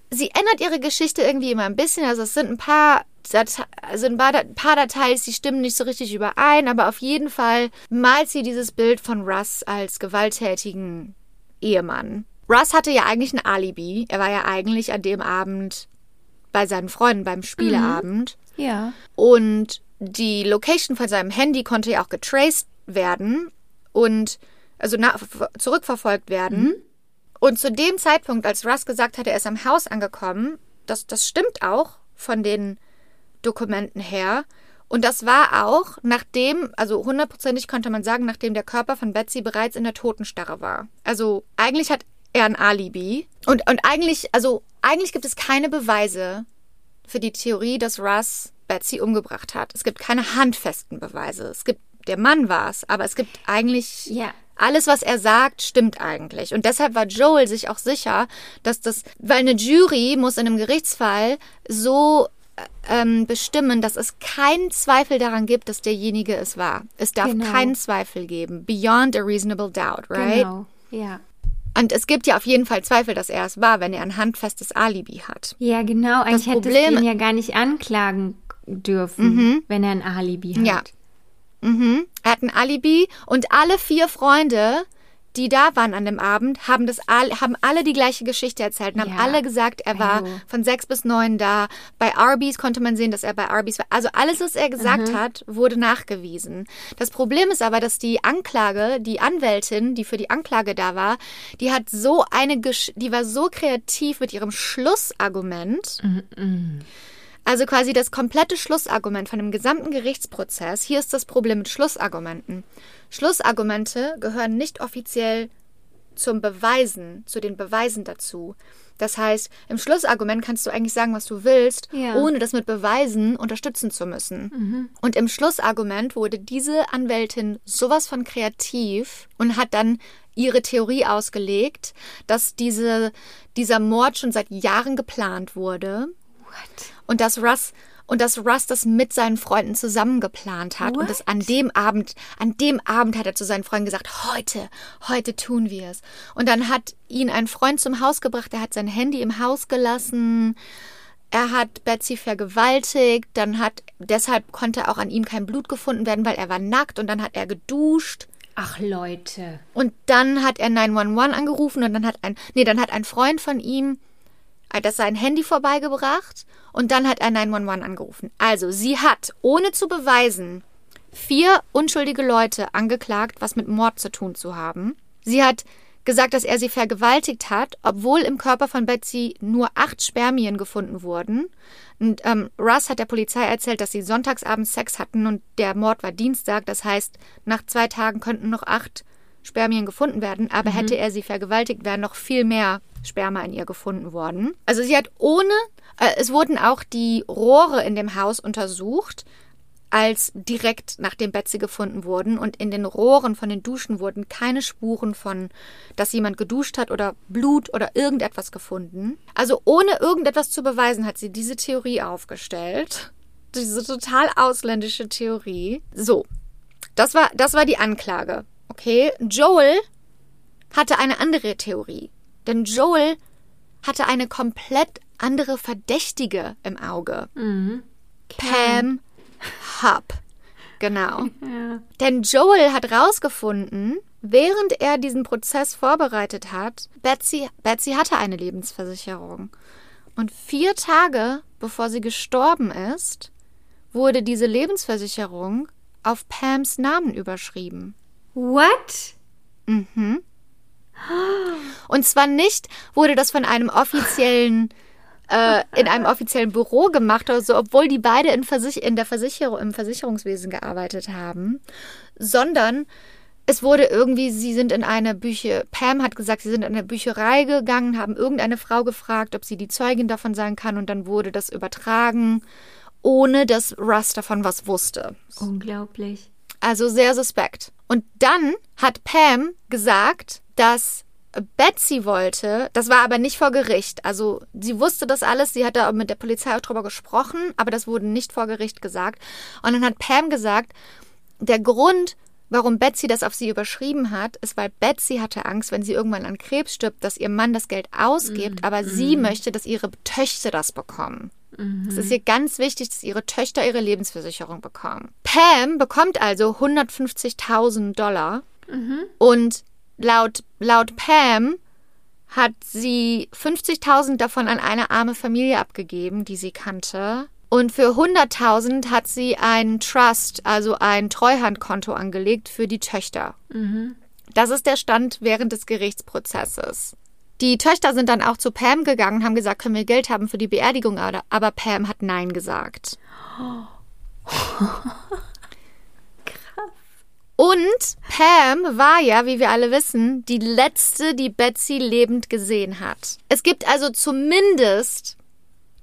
Sie ändert ihre Geschichte irgendwie immer ein bisschen. Also es sind ein paar, Also ein paar ein paar die stimmen nicht so richtig überein, aber auf jeden Fall malt sie dieses Bild von Russ als gewalttätigen Ehemann. Russ hatte ja eigentlich ein Alibi. Er war ja eigentlich an dem Abend bei seinen Freunden beim Spieleabend. Ja. Und die Location von seinem Handy konnte ja auch getraced werden und also nach, zurückverfolgt werden. Und zu dem Zeitpunkt, als Russ gesagt hat, er ist am Haus angekommen, das, das stimmt auch von den Dokumenten her. Und das war auch, nachdem, also hundertprozentig konnte man sagen, nachdem der Körper von Betsy bereits in der Totenstarre war. Also eigentlich hat er ein Alibi. Und, und eigentlich, also eigentlich gibt es keine Beweise für die Theorie, dass Russ Betsy umgebracht hat. Es gibt keine handfesten Beweise. Es gibt, der Mann war es, aber es gibt eigentlich Ja. alles, was er sagt, stimmt eigentlich. Und deshalb war Joel sich auch sicher, dass das, weil eine Jury muss in einem Gerichtsfall so ähm, bestimmen, dass es keinen Zweifel daran gibt, dass derjenige es war. Es darf Genau. keinen Zweifel geben. Beyond a reasonable doubt, right? Genau. Ja. Und es gibt ja auf jeden Fall Zweifel, dass er es war, wenn er ein handfestes Alibi hat. Ja, genau. Eigentlich hätte Problem- es ihn ja gar nicht anklagen dürfen, wenn er ein Alibi hat. Ja. Mhm. Er hat ein Alibi und alle vier Freunde, die da waren an dem Abend, haben das all, haben alle die gleiche Geschichte erzählt und haben Ja. alle gesagt, er war von sechs bis neun da. Bei Arby's konnte man sehen, dass er bei Arby's war. Also alles, was er gesagt hat, wurde nachgewiesen. Das Problem ist aber, dass die Anklage, die Anwältin, die für die Anklage da war, die hat so eine, Gesch die war so kreativ mit ihrem Schlussargument. Also quasi das komplette Schlussargument von dem gesamten Gerichtsprozess. Hier ist das Problem mit Schlussargumenten. Schlussargumente gehören nicht offiziell zum Beweisen, zu den Beweisen dazu. Das heißt, im Schlussargument kannst du eigentlich sagen, was du willst, Ja. ohne das mit Beweisen unterstützen zu müssen. Und im Schlussargument wurde diese Anwältin sowas von kreativ und hat dann ihre Theorie ausgelegt, dass diese, dieser Mord schon seit Jahren geplant wurde und dass Russ und dass Russ das mit seinen Freunden zusammen geplant hat und das an dem Abend, an dem Abend hat er zu seinen Freunden gesagt, heute, heute tun wir es. Und dann hat ihn ein Freund zum Haus gebracht, er hat sein Handy im Haus gelassen. Er hat Betsy vergewaltigt, dann hat deshalb konnte auch an ihm kein Blut gefunden werden, weil er war nackt und dann hat er geduscht. Ach Leute. Und dann hat er 911 angerufen und dann hat ein, nee, dann hat ein Freund von ihm äh, das sein Handy vorbeigebracht und dann hat er 911 angerufen. Also, sie hat, ohne zu beweisen, vier unschuldige Leute angeklagt, was mit Mord zu tun zu haben. Sie hat gesagt, dass er sie vergewaltigt hat, obwohl im Körper von Betsy nur acht Spermien gefunden wurden. Und ähm, Russ hat der Polizei erzählt, dass sie sonntagsabends Sex hatten und der Mord war Dienstag. Das heißt, nach zwei Tagen könnten noch acht Spermien gefunden werden, aber hätte er sie vergewaltigt, wären noch viel mehr Sperma in ihr gefunden worden. Also sie hat ohne, äh, es wurden auch die Rohre in dem Haus untersucht, als direkt nachdem Betsy gefunden wurden und in den Rohren von den Duschen wurden keine Spuren von, dass jemand geduscht hat oder Blut oder irgendetwas gefunden. Also ohne irgendetwas zu beweisen hat sie diese Theorie aufgestellt. Diese total ausländische Theorie. So, das war, das war die Anklage. Okay, Joel hatte eine andere Theorie. Denn Joel hatte eine komplett andere Verdächtige im Auge. Pam Hub. Genau. <laughs> Denn Joel hat rausgefunden, während er diesen Prozess vorbereitet hat, Betsy, Betsy hatte eine Lebensversicherung. Und vier Tage bevor sie gestorben ist, wurde diese Lebensversicherung auf Pams Namen überschrieben. What? Und zwar nicht wurde das von einem offiziellen äh, in einem offiziellen Büro gemacht oder so, obwohl die beide in, Versich in der Versicherung im Versicherungswesen gearbeitet haben, sondern es wurde irgendwie, sie sind in eine Bücher, Pam hat gesagt, sie sind in eine Bücherei gegangen, haben irgendeine Frau gefragt, ob sie die Zeugin davon sein kann und dann wurde das übertragen, ohne dass Russ davon was wusste. Unglaublich. Also sehr suspekt. Und dann hat Pam gesagt, dass Betsy wollte, das war aber nicht vor Gericht. Also sie wusste das alles, sie hat da mit der Polizei auch drüber gesprochen, aber das wurde nicht vor Gericht gesagt. Und dann hat Pam gesagt, der Grund, warum Betsy das auf sie überschrieben hat, ist, weil Betsy hatte Angst, wenn sie irgendwann an Krebs stirbt, dass ihr Mann das Geld ausgibt, aber sie möchte, dass ihre Töchter das bekommen. Es ist ihr ganz wichtig, dass ihre Töchter ihre Lebensversicherung bekommen. Pam bekommt also 150.000 Dollar und laut, laut Pam hat sie 50.000 davon an eine arme Familie abgegeben, die sie kannte. Und für 100.000 hat sie einen Trust, also ein Treuhandkonto angelegt für die Töchter. Das ist der Stand während des Gerichtsprozesses. Die Töchter sind dann auch zu Pam gegangen und haben gesagt, können wir Geld haben für die Beerdigung, aber Pam hat Nein gesagt. <laughs> Und Pam war ja, wie wir alle wissen, die letzte, die Betsy lebend gesehen hat. Es gibt also zumindest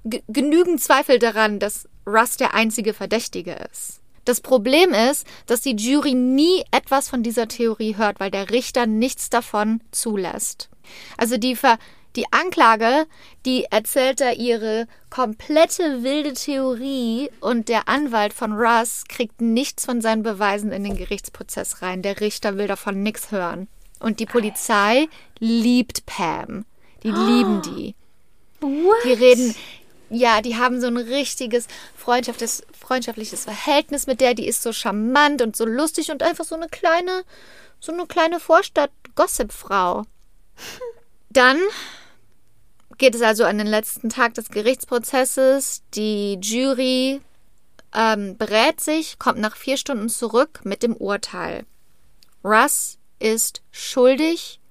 genügend Zweifel daran, dass Russ der einzige Verdächtige ist. Das Problem ist, dass die Jury nie etwas von dieser Theorie hört, weil der Richter nichts davon zulässt. Also die, Ver die Anklage, die erzählt da ihre komplette wilde Theorie und der Anwalt von Russ kriegt nichts von seinen Beweisen in den Gerichtsprozess rein. Der Richter will davon nichts hören. Und die Polizei liebt Pam. Die <gasps> lieben die. Die reden, ja, die haben so ein richtiges freundschaftliches, freundschaftliches Verhältnis mit der. Die ist so charmant und so lustig und einfach so eine kleine, so eine kleine Vorstadt-Gossip-Frau. Dann geht es also an den letzten Tag des Gerichtsprozesses. Die Jury ähm, berät sich, kommt nach vier Stunden zurück mit dem Urteil. Russ ist schuldig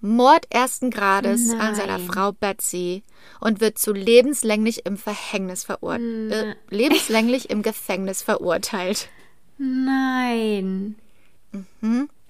Mord ersten Grades an seiner Nein. Frau Betsy und wird zu lebenslänglich im Verhängnis verurteilt. Äh, lebenslänglich im Gefängnis verurteilt. Nein.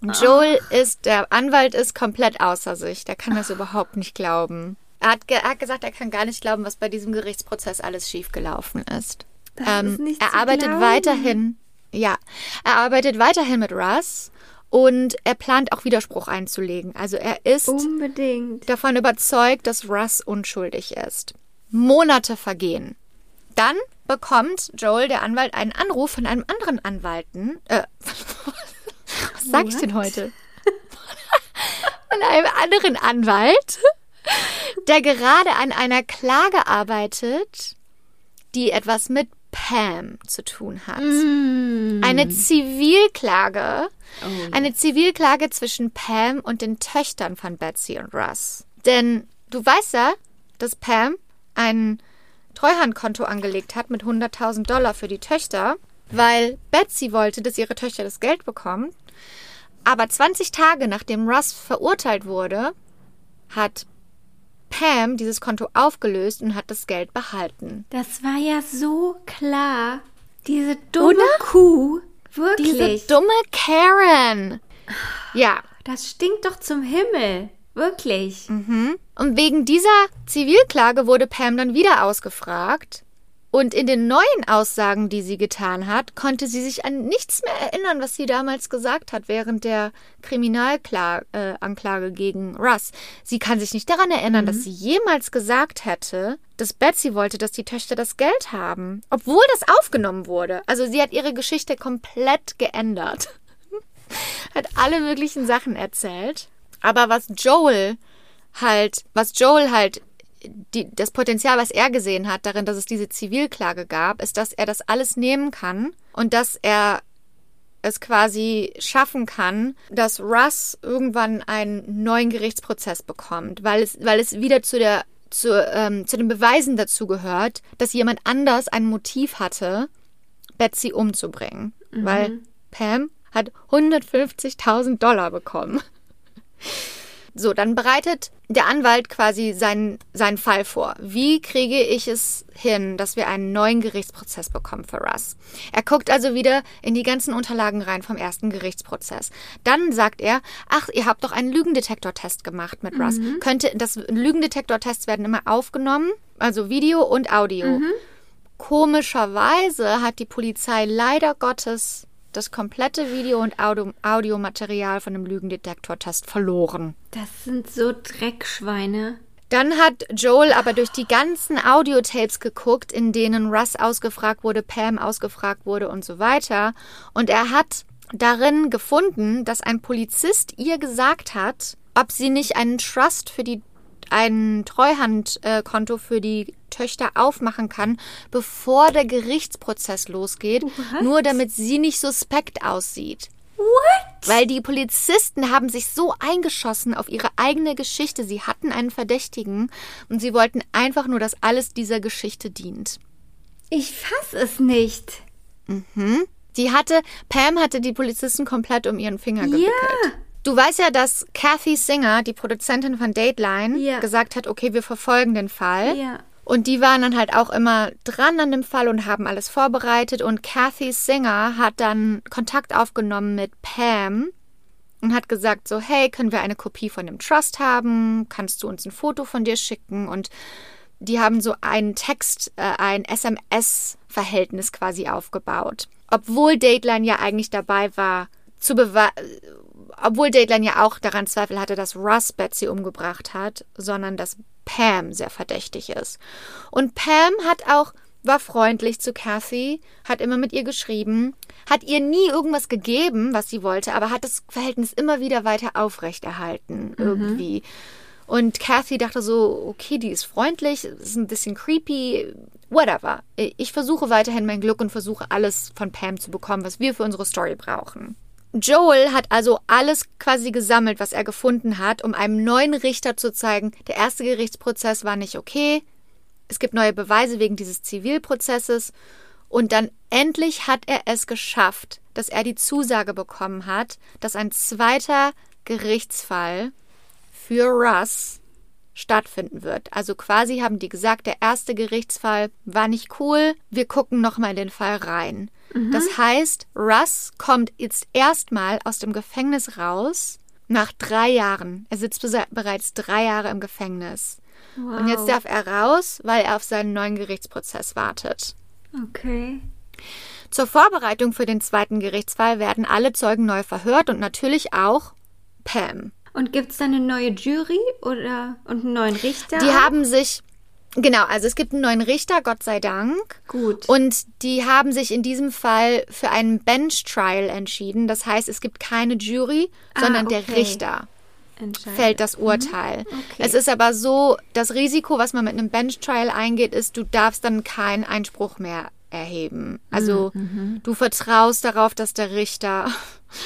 Joel ist, der Anwalt ist komplett außer sich. Der kann das überhaupt nicht glauben. Er hat, er hat gesagt, er kann gar nicht glauben, was bei diesem Gerichtsprozess alles schiefgelaufen ist. Ähm, ist er arbeitet glauben. weiterhin, ja, er arbeitet weiterhin mit Russ und er plant auch Widerspruch einzulegen. Also er ist Unbedingt. davon überzeugt, dass Russ unschuldig ist. Monate vergehen. Dann bekommt Joel, der Anwalt, einen Anruf von einem anderen Anwalten. Äh, <laughs> was sag ich denn heute? von <laughs> einem anderen Anwalt, der gerade an einer Klage arbeitet, die etwas mit Pam zu tun hat. Eine Zivilklage. Eine Zivilklage zwischen Pam und den Töchtern von Betsy und Russ. Denn du weißt ja, dass Pam ein Treuhandkonto angelegt hat mit 100.000 Dollar für die Töchter, weil Betsy wollte, dass ihre Töchter das Geld bekommen. Aber 20 Tage nachdem Russ verurteilt wurde, hat Pam dieses Konto aufgelöst und hat das Geld behalten. Das war ja so klar. Diese dumme Kuh. Wirklich. Diese dumme Karen. Ja, das stinkt doch zum Himmel. Wirklich. Und wegen dieser Zivilklage wurde Pam dann wieder ausgefragt. Und in den neuen Aussagen, die sie getan hat, konnte sie sich an nichts mehr erinnern, was sie damals gesagt hat während der Kriminalanklage äh, gegen Russ. Sie kann sich nicht daran erinnern, dass sie jemals gesagt hätte, dass Betsy wollte, dass die Töchter das Geld haben, obwohl das aufgenommen wurde. Also sie hat ihre Geschichte komplett geändert. <laughs> hat alle möglichen Sachen erzählt. Aber was Joel halt, was Joel halt, die, das Potenzial, was er gesehen hat, darin, dass es diese Zivilklage gab, ist, dass er das alles nehmen kann und dass er es quasi schaffen kann, dass Russ irgendwann einen neuen Gerichtsprozess bekommt, weil es, weil es wieder zu der zu, ähm, zu den Beweisen dazu gehört, dass jemand anders ein Motiv hatte, Betsy umzubringen. Weil Pam hat 150.000 Dollar bekommen. So, dann bereitet der Anwalt quasi seinen, seinen Fall vor. Wie kriege ich es hin, dass wir einen neuen Gerichtsprozess bekommen für Russ? Er guckt also wieder in die ganzen Unterlagen rein vom ersten Gerichtsprozess. Dann sagt er, ach, ihr habt doch einen Lügendetektortest gemacht mit Russ. Könnte, das Lügendetektortests werden immer aufgenommen, also Video und Audio. Komischerweise hat die Polizei leider Gottes das komplette Video- und Audio Audiomaterial von dem Lügendetektortest verloren. Das sind so Dreckschweine. Dann hat Joel aber durch die ganzen Audiotapes geguckt, in denen Russ ausgefragt wurde, Pam ausgefragt wurde und so weiter. Und er hat darin gefunden, dass ein Polizist ihr gesagt hat, ob sie nicht einen Trust für die ein Treuhandkonto für die Töchter aufmachen kann, bevor der Gerichtsprozess losgeht, nur damit sie nicht suspekt aussieht. What? Weil die Polizisten haben sich so eingeschossen auf ihre eigene Geschichte. Sie hatten einen Verdächtigen und sie wollten einfach nur, dass alles dieser Geschichte dient. Ich fass es nicht. Die hatte, Pam hatte die Polizisten komplett um ihren Finger gewickelt. Ja. Du weißt ja, dass Kathy Singer, die Produzentin von Dateline, Ja. gesagt hat, okay, wir verfolgen den Fall. Ja. Und die waren dann halt auch immer dran an dem Fall und haben alles vorbereitet. Und Kathy Singer hat dann Kontakt aufgenommen mit Pam und hat gesagt so, hey, können wir eine Kopie von dem Trust haben? Kannst du uns ein Foto von dir schicken? Und die haben so einen Text, äh, ein SMS-Verhältnis quasi aufgebaut. Obwohl Dateline ja eigentlich dabei war, zu beweisen, obwohl Dateline ja auch daran Zweifel hatte, dass Russ Betsy umgebracht hat, sondern dass Pam sehr verdächtig ist. Und Pam hat auch, war freundlich zu Kathy, hat immer mit ihr geschrieben, hat ihr nie irgendwas gegeben, was sie wollte, aber hat das Verhältnis immer wieder weiter aufrechterhalten, irgendwie. Und Kathy dachte so, okay, die ist freundlich, ist ein bisschen creepy, whatever. Ich versuche weiterhin mein Glück und versuche alles von Pam zu bekommen, was wir für unsere Story brauchen. Joel hat also alles quasi gesammelt, was er gefunden hat, um einem neuen Richter zu zeigen, der erste Gerichtsprozess war nicht okay. Es gibt neue Beweise wegen dieses Zivilprozesses. Und dann endlich hat er es geschafft, dass er die Zusage bekommen hat, dass ein zweiter Gerichtsfall für Russ stattfinden wird. Also quasi haben die gesagt, der erste Gerichtsfall war nicht cool, wir gucken nochmal in den Fall rein. Das heißt, Russ kommt jetzt erstmal aus dem Gefängnis raus nach drei Jahren. Er sitzt bereits drei Jahre im Gefängnis. Und jetzt darf er raus, weil er auf seinen neuen Gerichtsprozess wartet. Okay. Zur Vorbereitung für den zweiten Gerichtsfall werden alle Zeugen neu verhört und natürlich auch Pam. Und gibt es dann eine neue Jury oder und einen neuen Richter? Die haben sich, genau, also es gibt einen neuen Richter, Gott sei Dank. Gut. Und die haben sich in diesem Fall für einen Bench Trial entschieden. Das heißt, es gibt keine Jury, Ah, sondern der okay. Richter Entscheiden. fällt das Urteil. Okay. Es ist aber so, das Risiko, was man mit einem Bench Trial eingeht, ist, du darfst dann keinen Einspruch mehr erheben. Also Mhm, du vertraust darauf, dass der Richter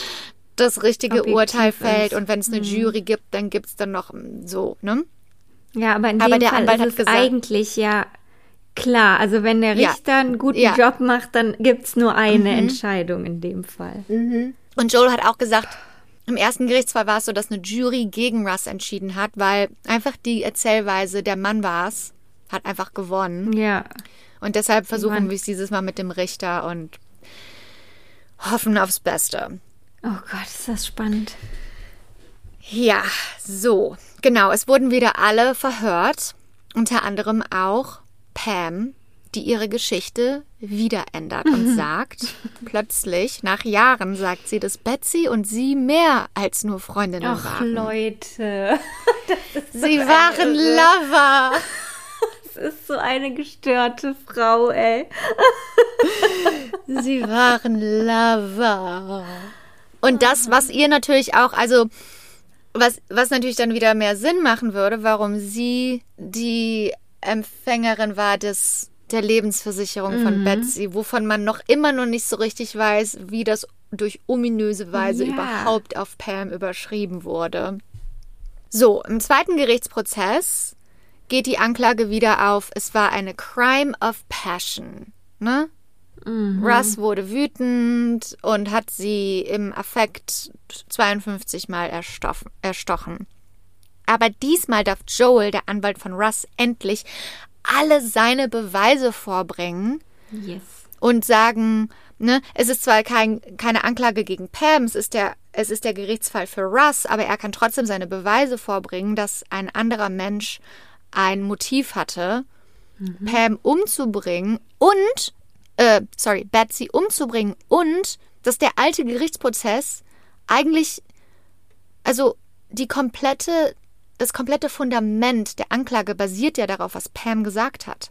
<laughs> das richtige Objektiv Urteil fällt ist. und wenn es eine Jury gibt, dann gibt es dann noch so, ne? Ja, aber in Aber dem der Fall Anwalt ist es gesagt- eigentlich ja klar. Also wenn der Ja. Richter einen guten Ja. Mhm. Job macht, dann gibt's nur eine Entscheidung in dem Fall. Und Joel hat auch gesagt, im ersten Gerichtsfall war es so, dass eine Jury gegen Russ entschieden hat, weil einfach die Erzählweise, der Mann war es, hat einfach gewonnen. Ja. Und deshalb versuchen Mann. wir es dieses Mal mit dem Richter und hoffen aufs Beste. Oh Gott, ist das spannend. Ja, so. Genau, es wurden wieder alle verhört. Unter anderem auch Pam, die ihre Geschichte wieder ändert und sagt, plötzlich, nach Jahren, sagt sie, dass Betsy und sie mehr als nur Freundinnen Ach waren. Leute, <laughs> Sie waren Lover. <laughs> das ist so eine gestörte Frau, ey. Sie waren Lover. Und das, was ihr natürlich auch, also was, was natürlich dann wieder mehr Sinn machen würde, warum sie die Empfängerin war des, der Lebensversicherung von Betsy, wovon man noch immer noch nicht so richtig weiß, wie das durch ominöse Weise Ja. überhaupt auf Pam überschrieben wurde. So, im zweiten Gerichtsprozess geht die Anklage wieder auf, es war eine Crime of Passion. Ne? Russ wurde wütend und hat sie im Affekt 52 Mal erstochen. Aber diesmal darf Joel, der Anwalt von Russ, endlich alle seine Beweise vorbringen Yes. und sagen, ne, es ist zwar kein, keine Anklage gegen Pam, es ist, der, es ist der Gerichtsfall für Russ, aber er kann trotzdem seine Beweise vorbringen, dass ein anderer Mensch ein Motiv hatte, Pam umzubringen und, äh, sorry, Betsy umzubringen und dass der alte Gerichtsprozess eigentlich, also die komplette, das komplette Fundament der Anklage basiert ja darauf, was Pam gesagt hat.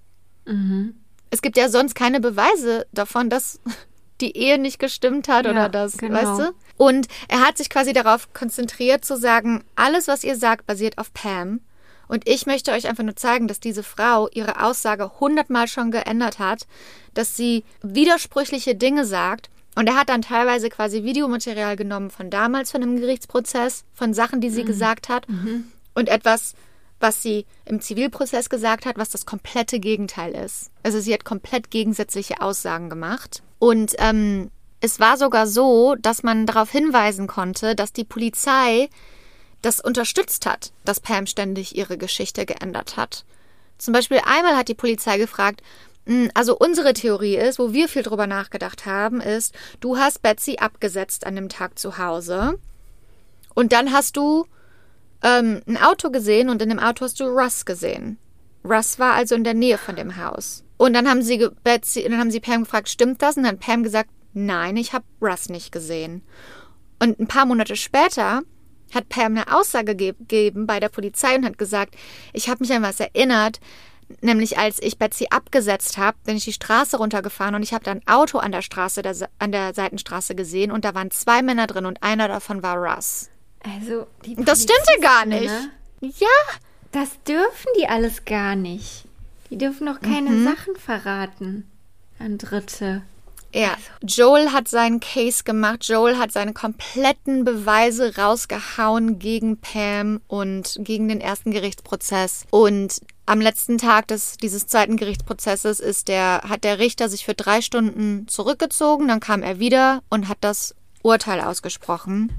Es gibt ja sonst keine Beweise davon, dass <laughs> die Ehe nicht gestimmt hat Ja, oder das, genau. weißt du? Und er hat sich quasi darauf konzentriert zu sagen, alles, was ihr sagt, basiert auf Pam. Und ich möchte euch einfach nur zeigen, dass diese Frau ihre Aussage hundertmal schon geändert hat, dass sie widersprüchliche Dinge sagt. Und er hat dann teilweise quasi Videomaterial genommen von damals von einem Gerichtsprozess, von Sachen, die sie gesagt hat und etwas, was sie im Zivilprozess gesagt hat, was das komplette Gegenteil ist. Also sie hat komplett gegensätzliche Aussagen gemacht. Und ähm, es war sogar so, dass man darauf hinweisen konnte, dass die Polizei das unterstützt hat, dass Pam ständig ihre Geschichte geändert hat. Zum Beispiel einmal hat die Polizei gefragt, "Hm, also unsere Theorie ist, wo wir viel drüber nachgedacht haben, ist, du hast Betsy abgesetzt an dem Tag zu Hause und dann hast du ähm, ein Auto gesehen und in dem Auto hast du Russ gesehen. Russ war also in der Nähe von dem Haus. Und dann haben sie Betsy, dann haben sie Pam gefragt, stimmt das? Und dann hat Pam gesagt, nein, ich habe Russ nicht gesehen. Und ein paar Monate später hat Pam eine Aussage ge- gegeben bei der Polizei und hat gesagt, ich habe mich an was erinnert, nämlich als ich Betsy abgesetzt habe, bin ich die Straße runtergefahren und ich habe da ein Auto an der Straße, der, an der Seitenstraße gesehen und da waren zwei Männer drin und einer davon war Russ. Also, die Das stimmte gar Polizisten, nicht. ne? Ja, Das dürfen die alles gar nicht. Die dürfen doch keine Mhm. Sachen verraten an Dritte. Ja, Joel hat seinen Case gemacht. Joel hat seine kompletten Beweise rausgehauen gegen Pam und gegen den ersten Gerichtsprozess. Und am letzten Tag des, dieses zweiten Gerichtsprozesses ist der, hat der Richter sich für drei Stunden zurückgezogen. Dann kam er wieder und hat das Urteil ausgesprochen.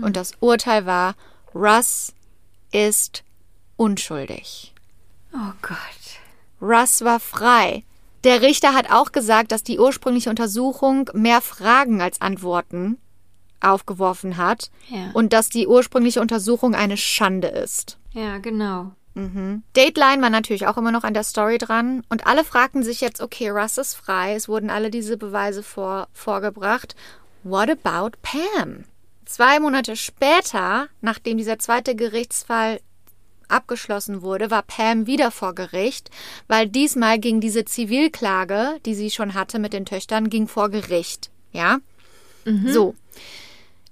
Und das Urteil war, Russ ist unschuldig. Oh Gott. Russ war frei. Der Richter hat auch gesagt, dass die ursprüngliche Untersuchung mehr Fragen als Antworten aufgeworfen hat Ja. und dass die ursprüngliche Untersuchung eine Schande ist. Ja, genau. Dateline war natürlich auch immer noch an der Story dran und alle fragten sich jetzt, okay, Russ ist frei, es wurden alle diese Beweise vor, vorgebracht. What about Pam? Zwei Monate später, nachdem dieser zweite Gerichtsfall abgeschlossen wurde, war Pam wieder vor Gericht, weil diesmal ging diese Zivilklage, die sie schon hatte mit den Töchtern, ging vor Gericht. Ja? So.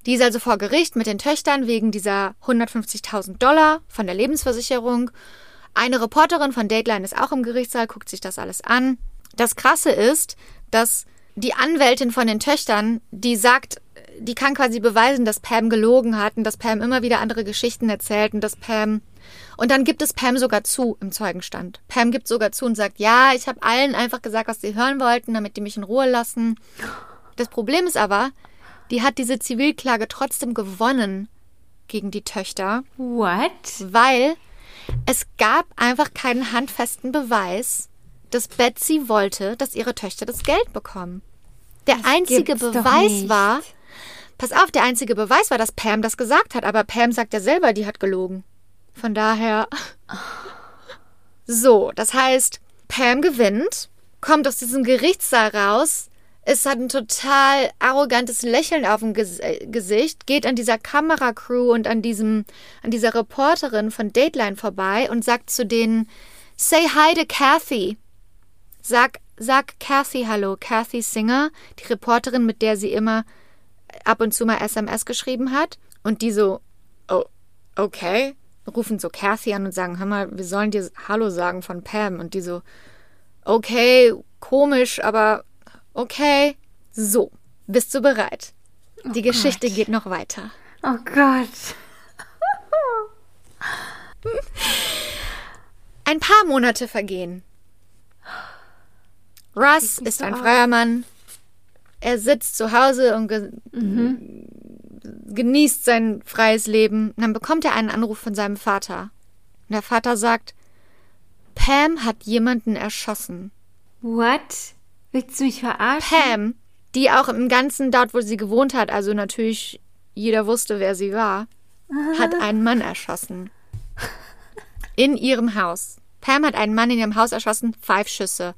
Die ist also vor Gericht mit den Töchtern wegen dieser 150.000 Dollar von der Lebensversicherung. Eine Reporterin von Dateline ist auch im Gerichtssaal, guckt sich das alles an. Das Krasse ist, dass die Anwältin von den Töchtern, die sagt, die kann quasi beweisen, dass Pam gelogen hat und dass Pam immer wieder andere Geschichten erzählt und dass Pam und dann gibt es Pam sogar zu im Zeugenstand. Pam gibt sogar zu und sagt, ja, ich habe allen einfach gesagt, was sie hören wollten, damit die mich in Ruhe lassen. Das Problem ist aber, die hat diese Zivilklage trotzdem gewonnen gegen die Töchter, What? weil es gab einfach keinen handfesten Beweis, dass Betsy wollte, dass ihre Töchter das Geld bekommen. Der einzige gibt's doch Beweis war, pass auf, der einzige Beweis war, dass Pam das gesagt hat, aber Pam sagt ja selber, die hat gelogen. Von daher. So, das heißt, Pam gewinnt, kommt aus diesem Gerichtssaal raus, es hat ein total arrogantes Lächeln auf dem äh, Gesicht, geht an dieser Kameracrew und an diesem, an dieser Reporterin von Dateline vorbei und sagt zu denen, say hi to Kathy. Sag, sag Kathy hallo, Kathy Singer, die Reporterin, mit der sie immer ab und zu mal SMS geschrieben hat. Und die so, oh, okay. Rufen so Kathy an und sagen, hör mal, wir sollen dir Hallo sagen von Pam. Und die so, okay, komisch, aber okay. So, bist du bereit? Die Geschichte Gott. geht noch weiter. Oh Gott. Ein paar Monate vergehen. Russ ist ein freier Mann. Er sitzt zu Hause und ge genießt sein freies Leben. Und dann bekommt er einen Anruf von seinem Vater. Und der Vater sagt, Pam hat jemanden erschossen. What? Willst du mich verarschen? Pam, die auch im Ganzen dort, wo sie gewohnt hat, also natürlich jeder wusste, wer sie war, hat einen Mann erschossen. In ihrem Haus. Pam hat einen Mann in ihrem Haus erschossen, five Schüsse.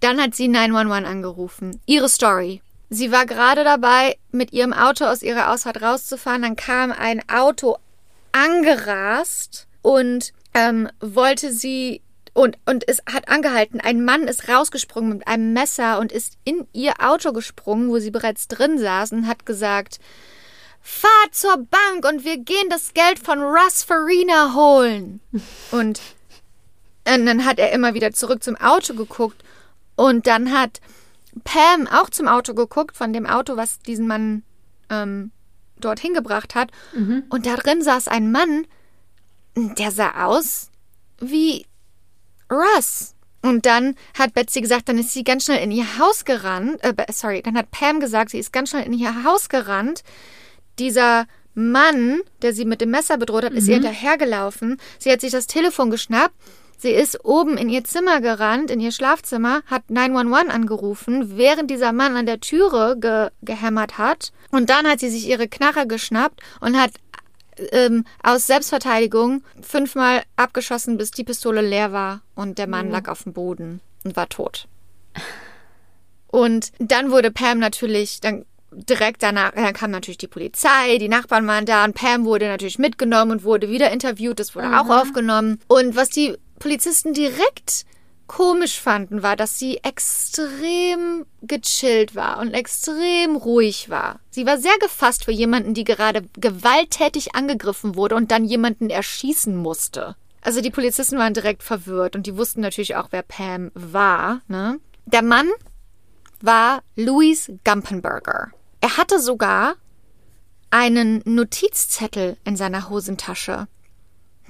Dann hat sie 911 angerufen. Ihre Story. Sie war gerade dabei, mit ihrem Auto aus ihrer Ausfahrt rauszufahren. Dann kam ein Auto angerast und ähm, wollte sie und, und es hat angehalten. Ein Mann ist rausgesprungen mit einem Messer und ist in ihr Auto gesprungen, wo sie bereits drin saß und hat gesagt, fahr zur Bank und wir gehen das Geld von Russ Farina holen. <laughs> Und, und dann hat er immer wieder zurück zum Auto geguckt und dann hat Pam auch zum Auto geguckt, von dem Auto, was diesen Mann ähm, dorthin gebracht hat. Und da drin saß ein Mann, der sah aus wie Russ. Und dann hat Betsy gesagt, dann ist sie ganz schnell in ihr Haus gerannt. Äh, sorry, dann hat Pam gesagt, sie ist ganz schnell in ihr Haus gerannt. Dieser Mann, der sie mit dem Messer bedroht hat, ist ihr hinterhergelaufen. Sie hat sich das Telefon geschnappt. Sie ist oben in ihr Zimmer gerannt, in ihr Schlafzimmer, hat 911 angerufen, während dieser Mann an der Türe ge gehämmert hat. Und dann hat sie sich ihre Knarre geschnappt und hat ähm, aus Selbstverteidigung fünfmal abgeschossen, bis die Pistole leer war und der Mann lag auf dem Boden und war tot. Und dann wurde Pam natürlich, dann direkt danach, dann kam natürlich die Polizei, die Nachbarn waren da und Pam wurde natürlich mitgenommen und wurde wieder interviewt, das wurde auch aufgenommen. Und was die Polizisten direkt komisch fanden, war, dass sie extrem gechillt war und extrem ruhig war. Sie war sehr gefasst für jemanden, die gerade gewalttätig angegriffen wurde und dann jemanden erschießen musste. Also die Polizisten waren direkt verwirrt und die wussten natürlich auch, wer Pam war. Ne? Der Mann, war Louis Gumpenberger. Er hatte sogar einen Notizzettel in seiner Hosentasche.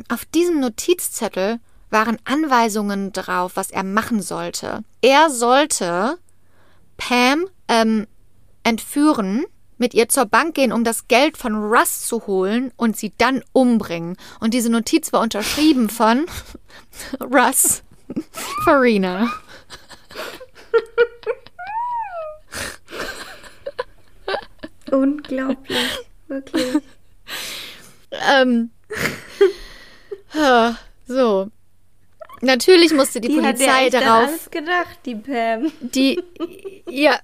Auf diesem Notizzettel waren Anweisungen drauf, was er machen sollte. Er sollte Pam ähm, entführen, mit ihr zur Bank gehen, um das Geld von Russ zu holen und sie dann umbringen. Und diese Notiz war unterschrieben von <laughs> Russ Farina. Unglaublich. Wirklich. Ähm, <laughs> so. Natürlich musste die, Die hat ja Polizei echt an darauf. alles gedacht, die Pam. Die, ja,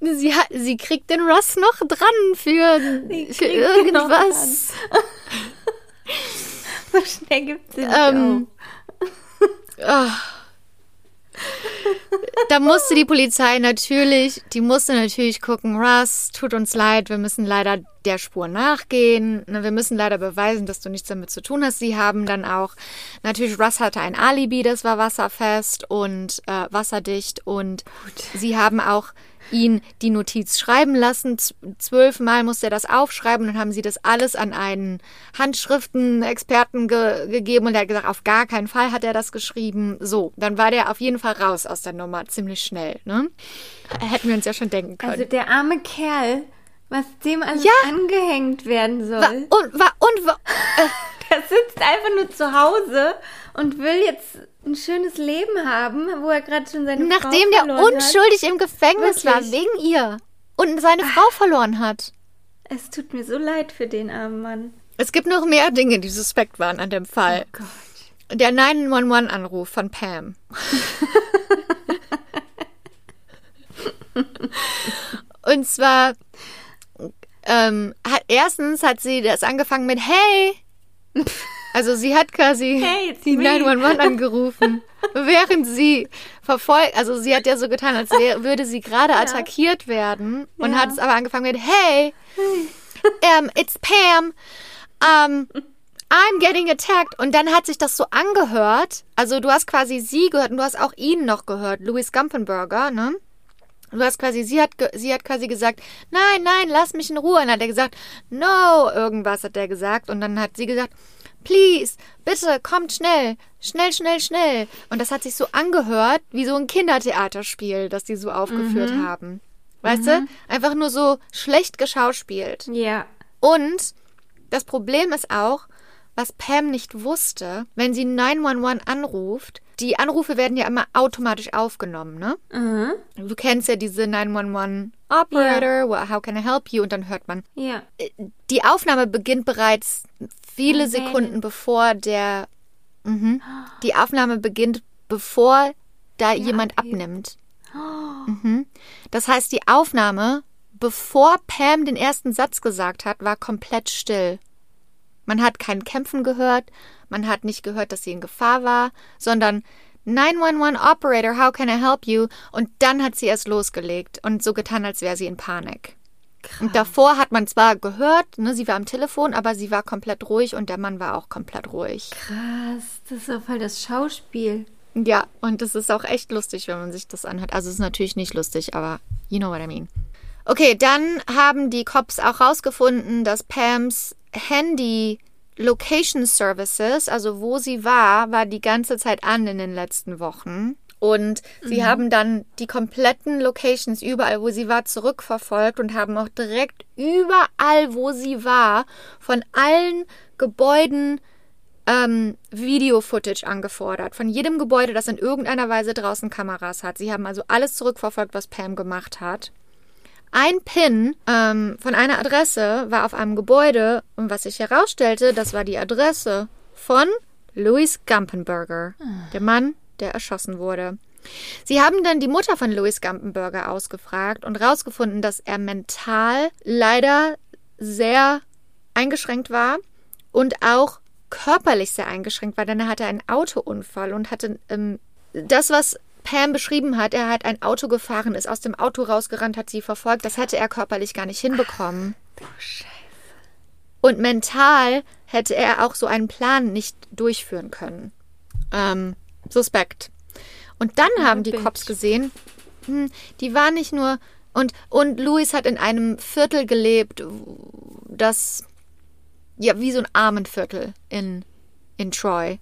sie hat, sie kriegt den Russ noch dran für, für irgendwas. <laughs> So schnell gibt sie nicht Ähm, Ah. Da musste die Polizei natürlich, die musste natürlich gucken, Russ, tut uns leid, wir müssen leider der Spur nachgehen. Ne, Wir müssen leider beweisen, dass du nichts damit zu tun hast. Sie haben dann auch, natürlich, Russ hatte ein Alibi, das war wasserfest und äh, wasserdicht und sie haben auch ihn die Notiz schreiben lassen. Zwölfmal musste er das aufschreiben. Dann haben sie das alles an einen Handschriftenexperten ge gegeben und er hat gesagt, auf gar keinen Fall hat er das geschrieben. So, dann war der auf jeden Fall raus aus der Nummer ziemlich schnell. Ne? Hätten wir uns ja schon denken können. Also der arme Kerl, was dem alles Ja. angehängt werden soll. Wa- und, wa- und, wa- <laughs> Der sitzt einfach nur zu Hause und will jetzt ein schönes Leben haben, wo er gerade schon seine nachdem Frau der verloren unschuldig im Gefängnis war, Wirklich? wegen ihr und seine Frau verloren hat. hat. Es tut mir so leid für den armen Mann. Es gibt noch mehr Dinge, die suspekt waren an dem Fall. Gott. Der 911-Anruf von Pam. <laughs> Und zwar, ähm, hat, erstens hat sie das angefangen mit Hey. <laughs> Also sie hat quasi Hey, die me. 911 <laughs> angerufen, während sie verfolgt, also sie hat ja so getan, als würde sie gerade attackiert werden und Ja. hat es aber angefangen mit Hey, um, it's Pam, um, I'm getting attacked. Und dann hat sich das so angehört. Also du hast quasi sie gehört und du hast auch ihn noch gehört, Louis Gumpenberger, ne? Du hast quasi, sie hat, sie hat quasi gesagt, nein, nein, lass mich in Ruhe. Und dann hat er gesagt, no, irgendwas hat er gesagt. Und dann hat sie gesagt, please, bitte, kommt schnell, schnell, schnell, schnell. Und das hat sich so angehört, wie so ein Kindertheaterspiel, das die so aufgeführt haben. Weißt du? Einfach nur so schlecht geschauspielt. Ja. Und das Problem ist auch, was Pam nicht wusste, wenn sie 911 anruft, die Anrufe werden ja immer automatisch aufgenommen, ne? Mhm. Du kennst ja diese 911 Operator, well, how can I help you? Und dann hört man. Ja. Die Aufnahme beginnt bereits viele. Sekunden bevor der. Mhm, die Aufnahme beginnt bevor da jemand okay. abnimmt. Mhm. Das heißt, die Aufnahme, bevor Pam den ersten Satz gesagt hat, war komplett still. Man hat kein Kämpfen gehört, man hat nicht gehört, dass sie in Gefahr war, sondern 911 Operator, how can I help you? Und dann hat sie erst losgelegt und so getan, als wäre sie in Panik. Und davor hat man zwar gehört, ne, sie war am Telefon, aber sie war komplett ruhig und der Mann war auch komplett ruhig. Krass, das ist doch voll das Schauspiel. Ja, und es ist auch echt lustig, wenn man sich das anhört. Also es ist natürlich nicht lustig, aber you know what I mean. Okay, dann haben die Cops auch rausgefunden, dass Pams Handy Location Services, also wo sie war, war die ganze Zeit an in den letzten Wochen. Und sie haben dann die kompletten Locations überall, wo sie war, zurückverfolgt und haben auch direkt überall, wo sie war, von allen Gebäuden ähm, Video-Footage angefordert. Von jedem Gebäude, das in irgendeiner Weise draußen Kameras hat. Sie haben also alles zurückverfolgt, was Pam gemacht hat. Ein Pin ähm, von einer Adresse war auf einem Gebäude und was sich herausstellte, das war die Adresse von Louis Gumpenberger, der Mann, der erschossen wurde. Sie haben dann die Mutter von Louis Gumpenberger ausgefragt und herausgefunden, dass er mental leider sehr eingeschränkt war und auch körperlich sehr eingeschränkt war, denn er hatte einen Autounfall und hatte ähm, das, was Pam beschrieben hat, er hat ein Auto gefahren, ist aus dem Auto rausgerannt, hat sie verfolgt, das hätte er körperlich gar nicht hinbekommen. Und mental hätte er auch so einen Plan nicht durchführen können. Ähm, suspekt. Und dann haben die. Cops gesehen, hm, die war nicht nur. Und, und Louis hat in einem Viertel gelebt, das, ja, wie so ein Armenviertel in, in Troy,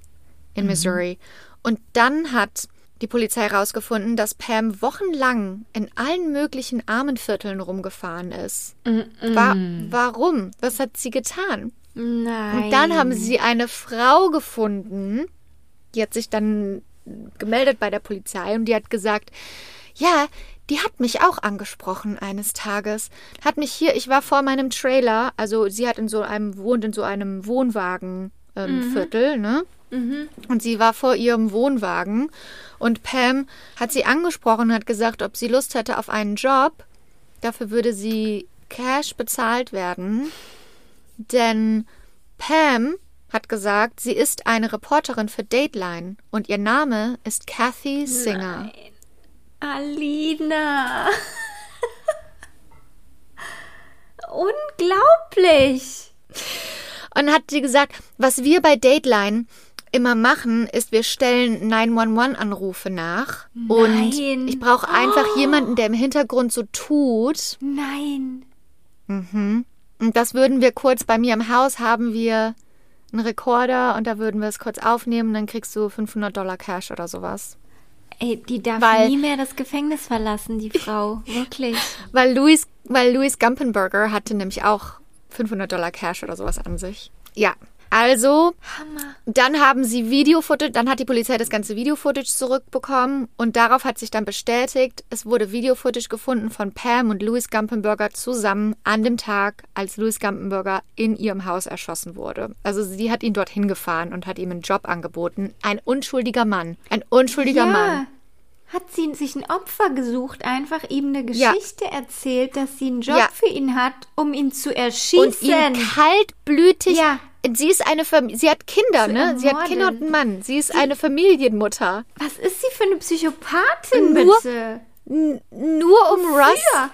in Missouri. Und dann hat die Polizei herausgefunden, dass Pam wochenlang in allen möglichen Armenvierteln rumgefahren ist. Wa warum? Was hat sie getan? Nein. Und dann haben sie eine Frau gefunden, die hat sich dann gemeldet bei der Polizei und die hat gesagt, ja, die hat mich auch angesprochen eines Tages. Hat mich hier, ich war vor meinem Trailer, also sie hat in so einem, wohnt in so einem Wohnwagen ähm, Viertel, ne? Und sie war vor ihrem Wohnwagen und Pam hat sie angesprochen und hat gesagt, ob sie Lust hätte auf einen Job. Dafür würde sie Cash bezahlt werden. Denn Pam hat gesagt, sie ist eine Reporterin für Dateline und ihr Name ist Kathy Singer. Alina. <laughs> Unglaublich. Und hat sie gesagt, was wir bei Dateline immer machen, ist, wir stellen 911-Anrufe nach. Und Nein. ich brauche einfach jemanden, der im Hintergrund so tut. Nein. Und das würden wir kurz bei mir im Haus haben wir einen Rekorder und da würden wir es kurz aufnehmen. Dann kriegst du 500 Dollar Cash oder sowas. Ey, die darf Weil- nie mehr das Gefängnis verlassen, die <laughs> Frau. Wirklich. Weil Louis, weil Louis Gumpenberger hatte nämlich auch 500 Dollar Cash oder sowas an sich. Ja. Also, Hammer. dann haben sie Video-Footage, dann hat die Polizei das ganze Video-Footage zurückbekommen und darauf hat sich dann bestätigt, es wurde Video-Footage gefunden von Pam und Louis Gumpenberger zusammen an dem Tag, als Louis Gumpenberger in ihrem Haus erschossen wurde. Also sie hat ihn dorthin gefahren und hat ihm einen Job angeboten. Ein unschuldiger Mann. Ein unschuldiger ja. Mann. Hat sie sich ein Opfer gesucht, einfach ihm eine Ja. Geschichte erzählt, dass sie einen Job Ja. für ihn hat, um ihn zu erschießen. Und ihn kaltblütig. Ja. Sie ist eine Familie. Sie hat Kinder, Zu ne? Sie hat. Kinder und einen Mann. Sie ist eine Familienmutter. Was ist sie für eine Psychopathin, Nur- bitte? Nur um Russ. Ja.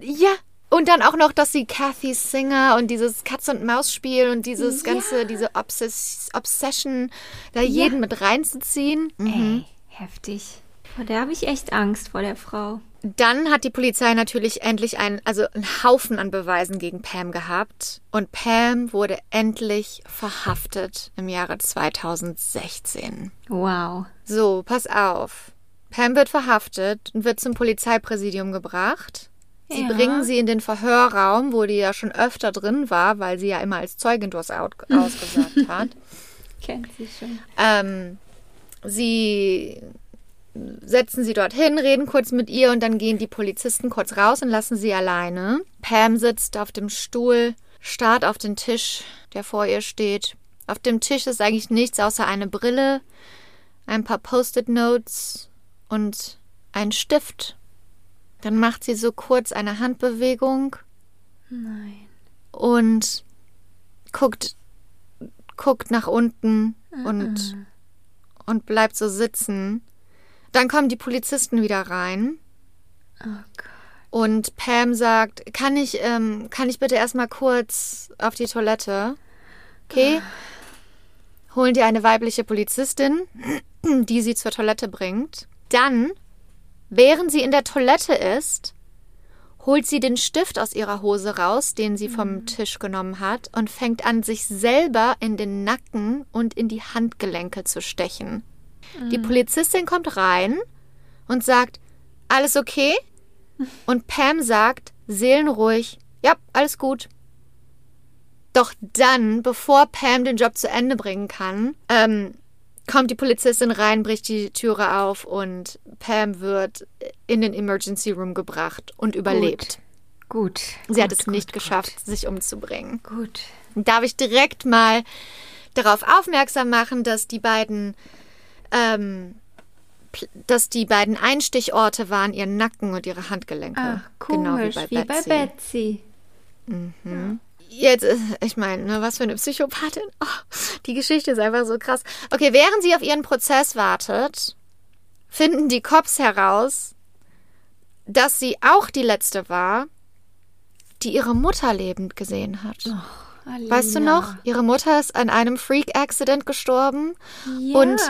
Ja. Und dann auch noch, dass sie Kathy Singer und dieses Katz-und-Maus-Spiel und dieses Ja. ganze, diese Obsess Obsession, da jeden mit reinzuziehen. Ey, heftig. Vor der habe ich echt Angst, vor der Frau. Dann hat die Polizei natürlich endlich einen, also einen Haufen an Beweisen gegen Pam gehabt. Und Pam wurde endlich verhaftet im Jahre 2016. Wow. So, pass auf. Pam wird verhaftet und wird zum Polizeipräsidium gebracht. Sie Ja. bringen sie in den Verhörraum, wo die ja schon öfter drin war, weil sie ja immer als Zeugin durchaus out- ausgesagt <laughs> hat. Kennt sie schon. Ähm, sie setzen sie dorthin, reden kurz mit ihr und dann gehen die Polizisten kurz raus und lassen sie alleine. Pam sitzt auf dem Stuhl, starrt auf den Tisch, der vor ihr steht. Auf dem Tisch ist eigentlich nichts außer eine Brille, ein paar Post-it-Notes und ein Stift. Dann macht sie so kurz eine Handbewegung Nein. und guckt, guckt nach unten und, und bleibt so sitzen. Dann kommen die Polizisten wieder rein Oh Gott. und Pam sagt, kann ich, ähm, kann ich bitte erstmal kurz auf die Toilette? Okay. Holen dir eine weibliche Polizistin, <clears throat> die sie zur Toilette bringt. Dann, während sie in der Toilette ist, holt sie den Stift aus ihrer Hose raus, den sie vom Tisch genommen hat, und fängt an, sich selber in den Nacken und in die Handgelenke zu stechen. Die Polizistin kommt rein und sagt, alles okay? Und Pam sagt, seelenruhig, ja, alles gut. Doch dann, bevor Pam den Job zu Ende bringen kann, ähm, kommt die Polizistin rein, bricht die Türe auf und Pam wird in den Emergency Room gebracht und überlebt. Gut. Sie gut, hat es gut, nicht gut. geschafft, sich umzubringen. Gut. Darf ich direkt mal darauf aufmerksam machen, dass die beiden, ähm, dass die beiden Einstichorte waren ihr Nacken und ihre Handgelenke. Ach, Genau komisch, wie bei Betsy. Jetzt, äh, ich meine, ne, was für eine Psychopathin. Oh, die Geschichte ist einfach so krass. Okay, während sie auf ihren Prozess wartet, finden die Cops heraus, dass sie auch die letzte war, die ihre Mutter lebend gesehen hat. Weißt du noch? Ihre Mutter ist an einem Freak-Accident gestorben. Ja, Und-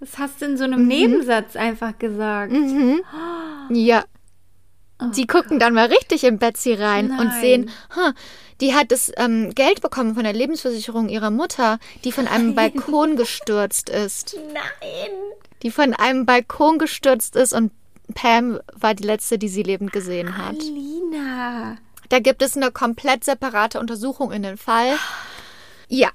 das hast du in so einem Nebensatz einfach gesagt. Ja. Die gucken dann mal richtig in Betsy rein und Nein. sehen, huh, die hat das ähm, Geld bekommen von der Lebensversicherung ihrer Mutter, die von einem Balkon <laughs> gestürzt ist. Nein. Die von einem Balkon gestürzt ist und Pam war die letzte, die sie lebend gesehen hat. Alina. Da gibt es eine komplett separate Untersuchung in den Fall. Ja.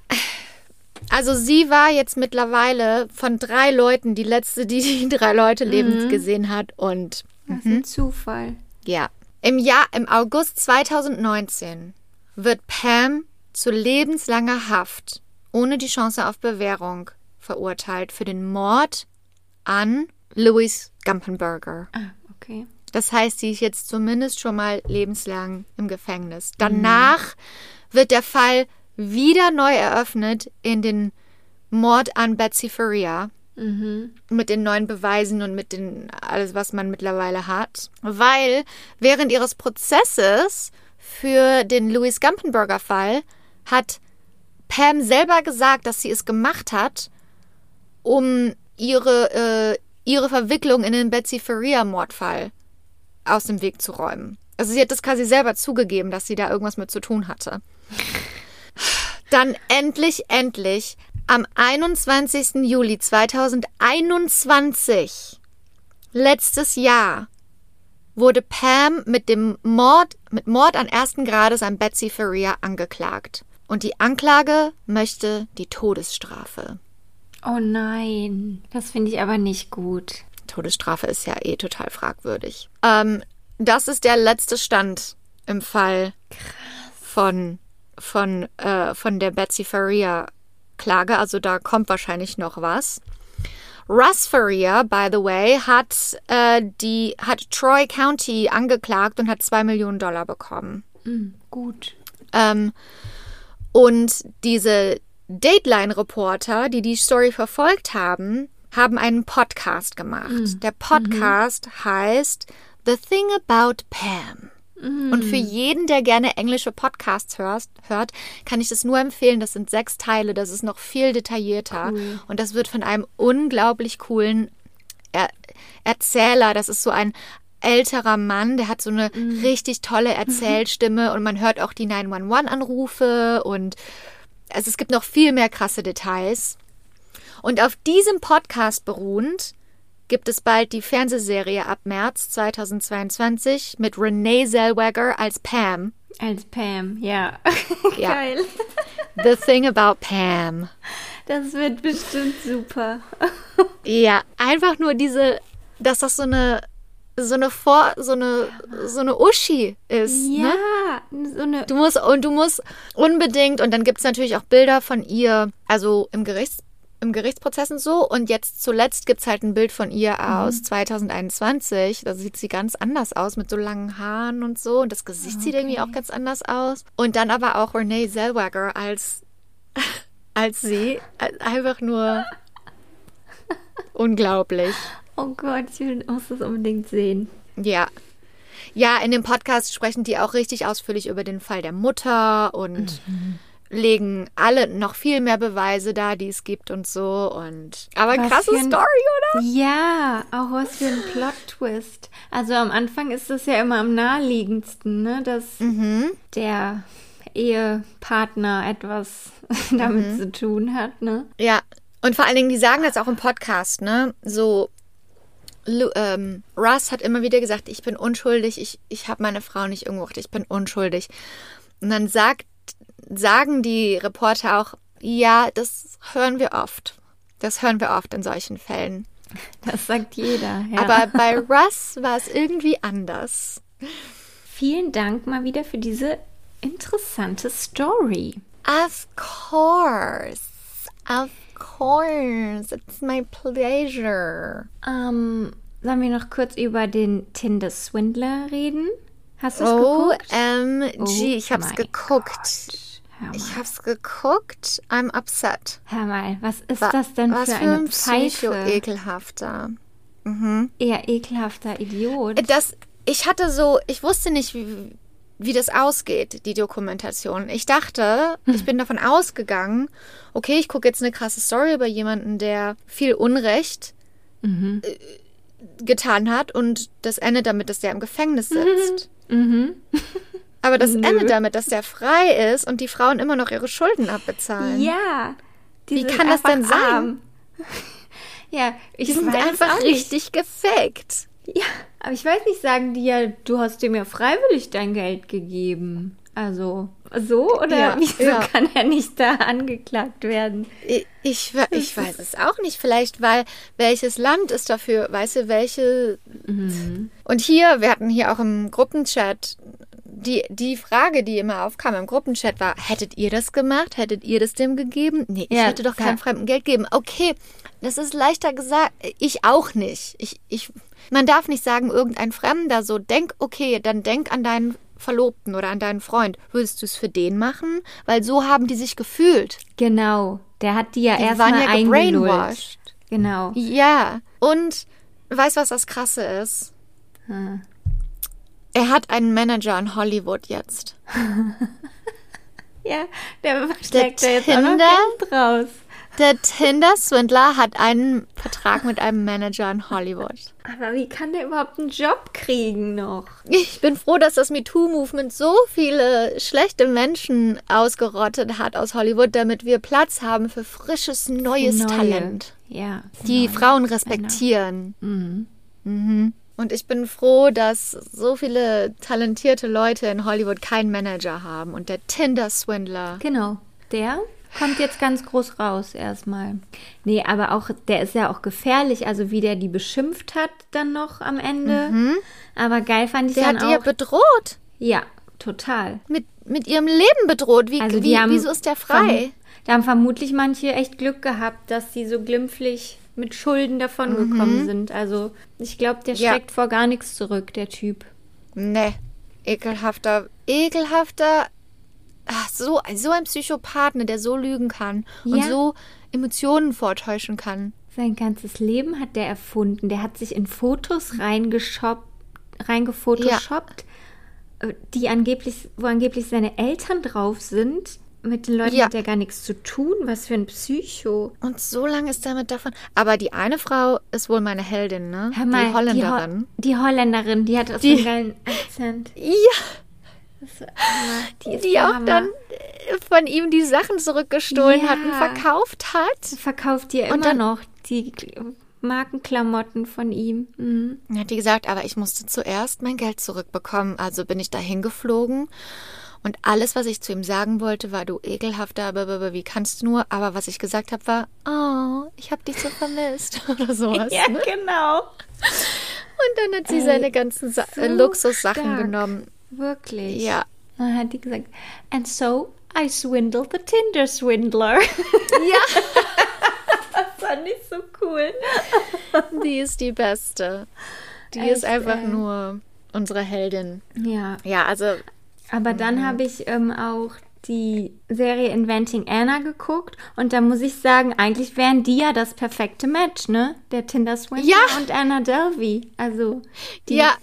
Also sie war jetzt mittlerweile von drei Leuten die letzte, die die drei Leute lebend gesehen hat. Und Das ist ein Zufall. ja. Im Jahr, im August 2019 wird Pam zu lebenslanger Haft ohne die Chance auf Bewährung verurteilt für den Mord an Louis Gumpenberger. Ah, okay. Das heißt, sie ist jetzt zumindest schon mal lebenslang im Gefängnis. Danach wird der Fall wieder neu eröffnet in den Mord an Betsy Faria. Mit den neuen Beweisen und mit den alles, was man mittlerweile hat. Weil während ihres Prozesses für den Louis Gumpenberger Fall hat Pam selber gesagt, dass sie es gemacht hat, um ihre, äh, ihre Verwicklung in den Betsy Faria Mordfall aus dem Weg zu räumen. Also sie hat das quasi selber zugegeben, dass sie da irgendwas mit zu tun hatte. Dann endlich, endlich, am 21. Juli 2021, letztes Jahr, wurde Pam mit dem Mord, mit Mord an ersten Grades an Betsy Faria angeklagt. Und die Anklage möchte die Todesstrafe. Oh nein. Das finde ich aber nicht gut. Todesstrafe ist ja eh total fragwürdig. Ähm, das ist der letzte Stand im Fall von, von, äh, von der Betsy Faria Klage. Also da kommt wahrscheinlich noch was. Russ Faria, by the way, hat, äh, die, hat Troy County angeklagt und hat zwei Millionen Dollar bekommen. Gut. Ähm, und diese Dateline-Reporter, die die Story verfolgt haben, haben einen Podcast gemacht. Der Podcast heißt The Thing About Pam. Und für jeden, der gerne englische Podcasts hörst, hört, kann ich das nur empfehlen. Das sind sechs Teile, das ist noch viel detaillierter. Und das wird von einem unglaublich coolen er Erzähler, das ist so ein älterer Mann, der hat so eine richtig tolle <laughs> Erzählstimme und man hört auch die 911-Anrufe und also es gibt noch viel mehr krasse Details. Und auf diesem Podcast beruhend gibt es bald die Fernsehserie ab März 2022 mit Renee Zellweger als Pam. Als Pam, ja. <laughs> Ja. Geil. The Thing About Pam. Das wird bestimmt super. Ja, einfach nur diese, dass das so eine so eine Vor, so eine so eine Uschi ist. Ne? Ja, so eine. Du musst und du musst unbedingt und dann gibt's natürlich auch Bilder von ihr, also im Gerichts im Gerichtsprozess und so. Und jetzt zuletzt gibt's halt ein Bild von ihr aus 2021, da sieht sie ganz anders aus mit so langen Haaren und so. Und das Gesicht sieht irgendwie auch ganz anders aus. Und dann aber auch Renee Zellweger als <laughs> als sie. Einfach nur unglaublich. Oh Gott, ich will- muss das unbedingt sehen. Ja. Ja, in dem Podcast sprechen die auch richtig ausführlich über den Fall der Mutter und legen alle noch viel mehr Beweise da, die es gibt und so. Und aber Was krasse ein- Story, oder? Ja, auch was für ein Plot-Twist. Also am Anfang ist das ja immer am naheliegendsten, ne? Dass der Ehepartner etwas <laughs> damit zu tun hat, ne? Ja. Und vor allen Dingen, die sagen das auch im Podcast, ne? So, Lu, ähm, Russ hat immer wieder gesagt, ich bin unschuldig, ich, ich habe meine Frau nicht umgebracht, ich bin unschuldig. Und dann sagt, sagen die Reporter auch, ja, das hören wir oft. Das hören wir oft in solchen Fällen. Das sagt jeder. Ja. Aber bei Russ war es irgendwie anders. vielen Dank mal wieder für diese interessante Story. Of course. Of course. It's my pleasure. Ähm, sollen wir noch kurz über den Tinder-Swindler reden? Hast du es Oh, geguckt? OMG, ich hab's mein geguckt. Gott. Ich hab's geguckt. I'm upset. Hör mal, was ist Wa- das denn Was für für eine ein Pfeife? Psycho-Ekelhafter. Eher ekelhafter Idiot. Das, ich hatte so, ich wusste nicht, wie, wie das ausgeht, die Dokumentation. Ich dachte, ich <laughs> bin davon ausgegangen, okay, ich gucke jetzt eine krasse Story über jemanden, der viel Unrecht Mhm. äh, getan hat und das endet damit, dass der im Gefängnis sitzt. <laughs> Mhm. Aber das Nö. endet damit, dass der frei ist und die Frauen immer noch ihre Schulden abbezahlen. Ja. Die Wie kann das denn sein? arm. <laughs> ja, ich Die sind einfach richtig gefaked. Ja, aber ich weiß nicht, sagen die ja, du hast dem ja freiwillig dein Geld gegeben. Also, so oder Ja, wieso ja. kann er nicht da angeklagt werden? Ich, ich, ich weiß es auch nicht. Vielleicht, weil welches Land ist dafür, weißt du, welche. Und hier, wir hatten hier auch im Gruppenchat, die, die Frage, die immer aufkam im Gruppenchat war, hättet ihr das gemacht? Hättet ihr das dem gegeben? Nee, ich Ja, hätte doch ja. keinem Fremden Geld gegeben. Okay, das ist leichter gesagt. Ich auch nicht. Ich, ich, man darf nicht sagen, irgendein Fremder so, denk, okay, dann denk an deinen Verlobten oder an deinen Freund. Würdest du es für den machen? Weil so haben die sich gefühlt. Genau, der hat die ja Die erstmal waren ja eingelullt. gebrainwashed. Genau. Ja, und weißt was das Krasse ist? Hm. Er hat einen Manager in Hollywood jetzt. <laughs> Ja, der steckt da jetzt auch noch Tinder? Raus. Der Tinder-Swindler hat einen Vertrag mit einem Manager in Hollywood. Aber wie kann der überhaupt einen Job kriegen noch? Ich bin froh, dass das MeToo-Movement so viele schlechte Menschen ausgerottet hat aus Hollywood, damit wir Platz haben für frisches, neues Neue. Talent. Ja. Die neue Frauen respektieren. Mhm. Mhm. Und ich bin froh, dass so viele talentierte Leute in Hollywood keinen Manager haben. Und der Tinder-Swindler. Genau, der kommt jetzt ganz groß raus erstmal. Nee, aber auch, der ist ja auch gefährlich, also wie der die beschimpft hat dann noch am Ende. Aber geil fand ich Der dann hat die ja auch. bedroht. ja, total. Mit, mit ihrem Leben bedroht. Wie, Also wie, haben wieso ist der frei? Da haben vermutlich manche echt Glück gehabt, dass sie so glimpflich mit Schulden davongekommen sind. Also ich glaube, der Mhm. Ja. schreckt vor gar nichts zurück, der Typ. Ne, ekelhafter, ekelhafter. Ach, so, so ein Psychopath, ne, der so lügen kann und Ja. so Emotionen vortäuschen kann. Sein ganzes Leben hat der erfunden. Der hat sich in Fotos reingeschoppt, reingefotoshoppt, äh, die angeblich, wo angeblich seine Eltern drauf sind. Mit den Leuten Ja. hat er gar nichts zu tun. Was für ein Psycho. Und so lange ist damit davon. Aber die eine Frau ist wohl meine Heldin, ne? Hör mal, die Holländerin. Die, Ho die Holländerin, die hat auch so Die- einen geilen Akzent. ja, die die auch Hammer. dann äh, von ihm die Sachen zurückgestohlen hat und Ja. verkauft hat. verkauft ihr Und immer dann- noch die Markenklamotten von ihm. Mhm. Hat die gesagt, aber ich musste zuerst mein Geld zurückbekommen. Also bin ich dahin geflogen. Und alles, was ich zu ihm sagen wollte, war, du ekelhafter, blablabla, wie kannst du nur? Aber was ich gesagt habe, war, oh, ich habe dich so vermisst <laughs> oder sowas. <laughs> Ja, ne? genau. Und dann hat sie Ey, seine ganzen Sa so äh, Luxussachen genommen. Wirklich. Ja. Dann hat die gesagt, and so I swindled the Tinder Swindler. <laughs> Ja, das war nicht so cool. die ist die Beste. Die Echt, ist einfach ey. nur unsere Heldin. Ja, Ja, also aber dann habe ich ähm, auch die Serie Inventing Anna geguckt und da muss ich sagen, eigentlich wären die ja das perfekte Match, ne? Der Tinder Swindler Ja. und Anna Delvey. Also, die, Ja.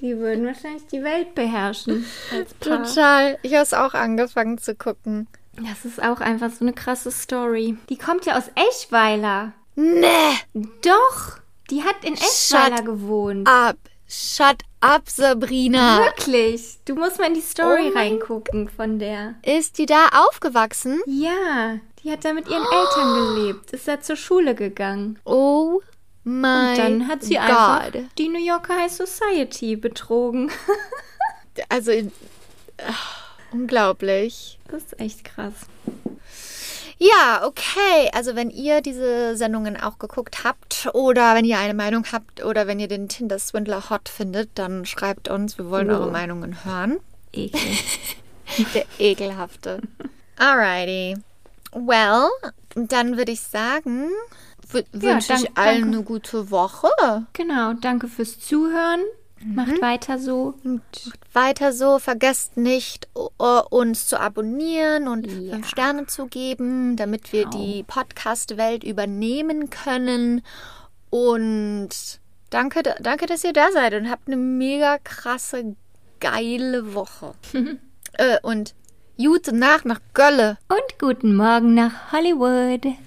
die würden wahrscheinlich die Welt beherrschen total. Ich habe es auch angefangen zu gucken. Das ist auch einfach so eine krasse Story. Die kommt ja aus Eschweiler. Nee, Doch, die hat in Eschweiler Shut gewohnt. ab. Shut up, Sabrina. Wirklich? Du musst mal in die Story Oh reingucken von der. Ist die da aufgewachsen? Ja, die hat da mit ihren Eltern gelebt, ist da zur Schule gegangen. Oh mein Und dann hat sie Gott. einfach die New Yorker High Society betrogen. <laughs> Also, ach, unglaublich. Das ist echt krass. Ja, okay. Also, wenn ihr diese Sendungen auch geguckt habt oder wenn ihr eine Meinung habt oder wenn ihr den Tinder-Swindler hot findet, dann schreibt uns. Wir wollen Oh. eure Meinungen hören. Ekel. <laughs> Der ekelhafte. Alrighty. Well, dann würde ich sagen, wünsche ich dank- allen eine gute Woche. genau, danke fürs Zuhören. Macht weiter so. Weiter so, vergesst nicht, uns zu abonnieren und Ja. fünf Sterne zu geben, damit wir Genau. die Podcast-Welt übernehmen können. Und danke, danke, dass ihr da seid und habt eine mega krasse geile Woche. <laughs> äh, und gute Nacht nach Gölle. Und guten Morgen nach Hollywood.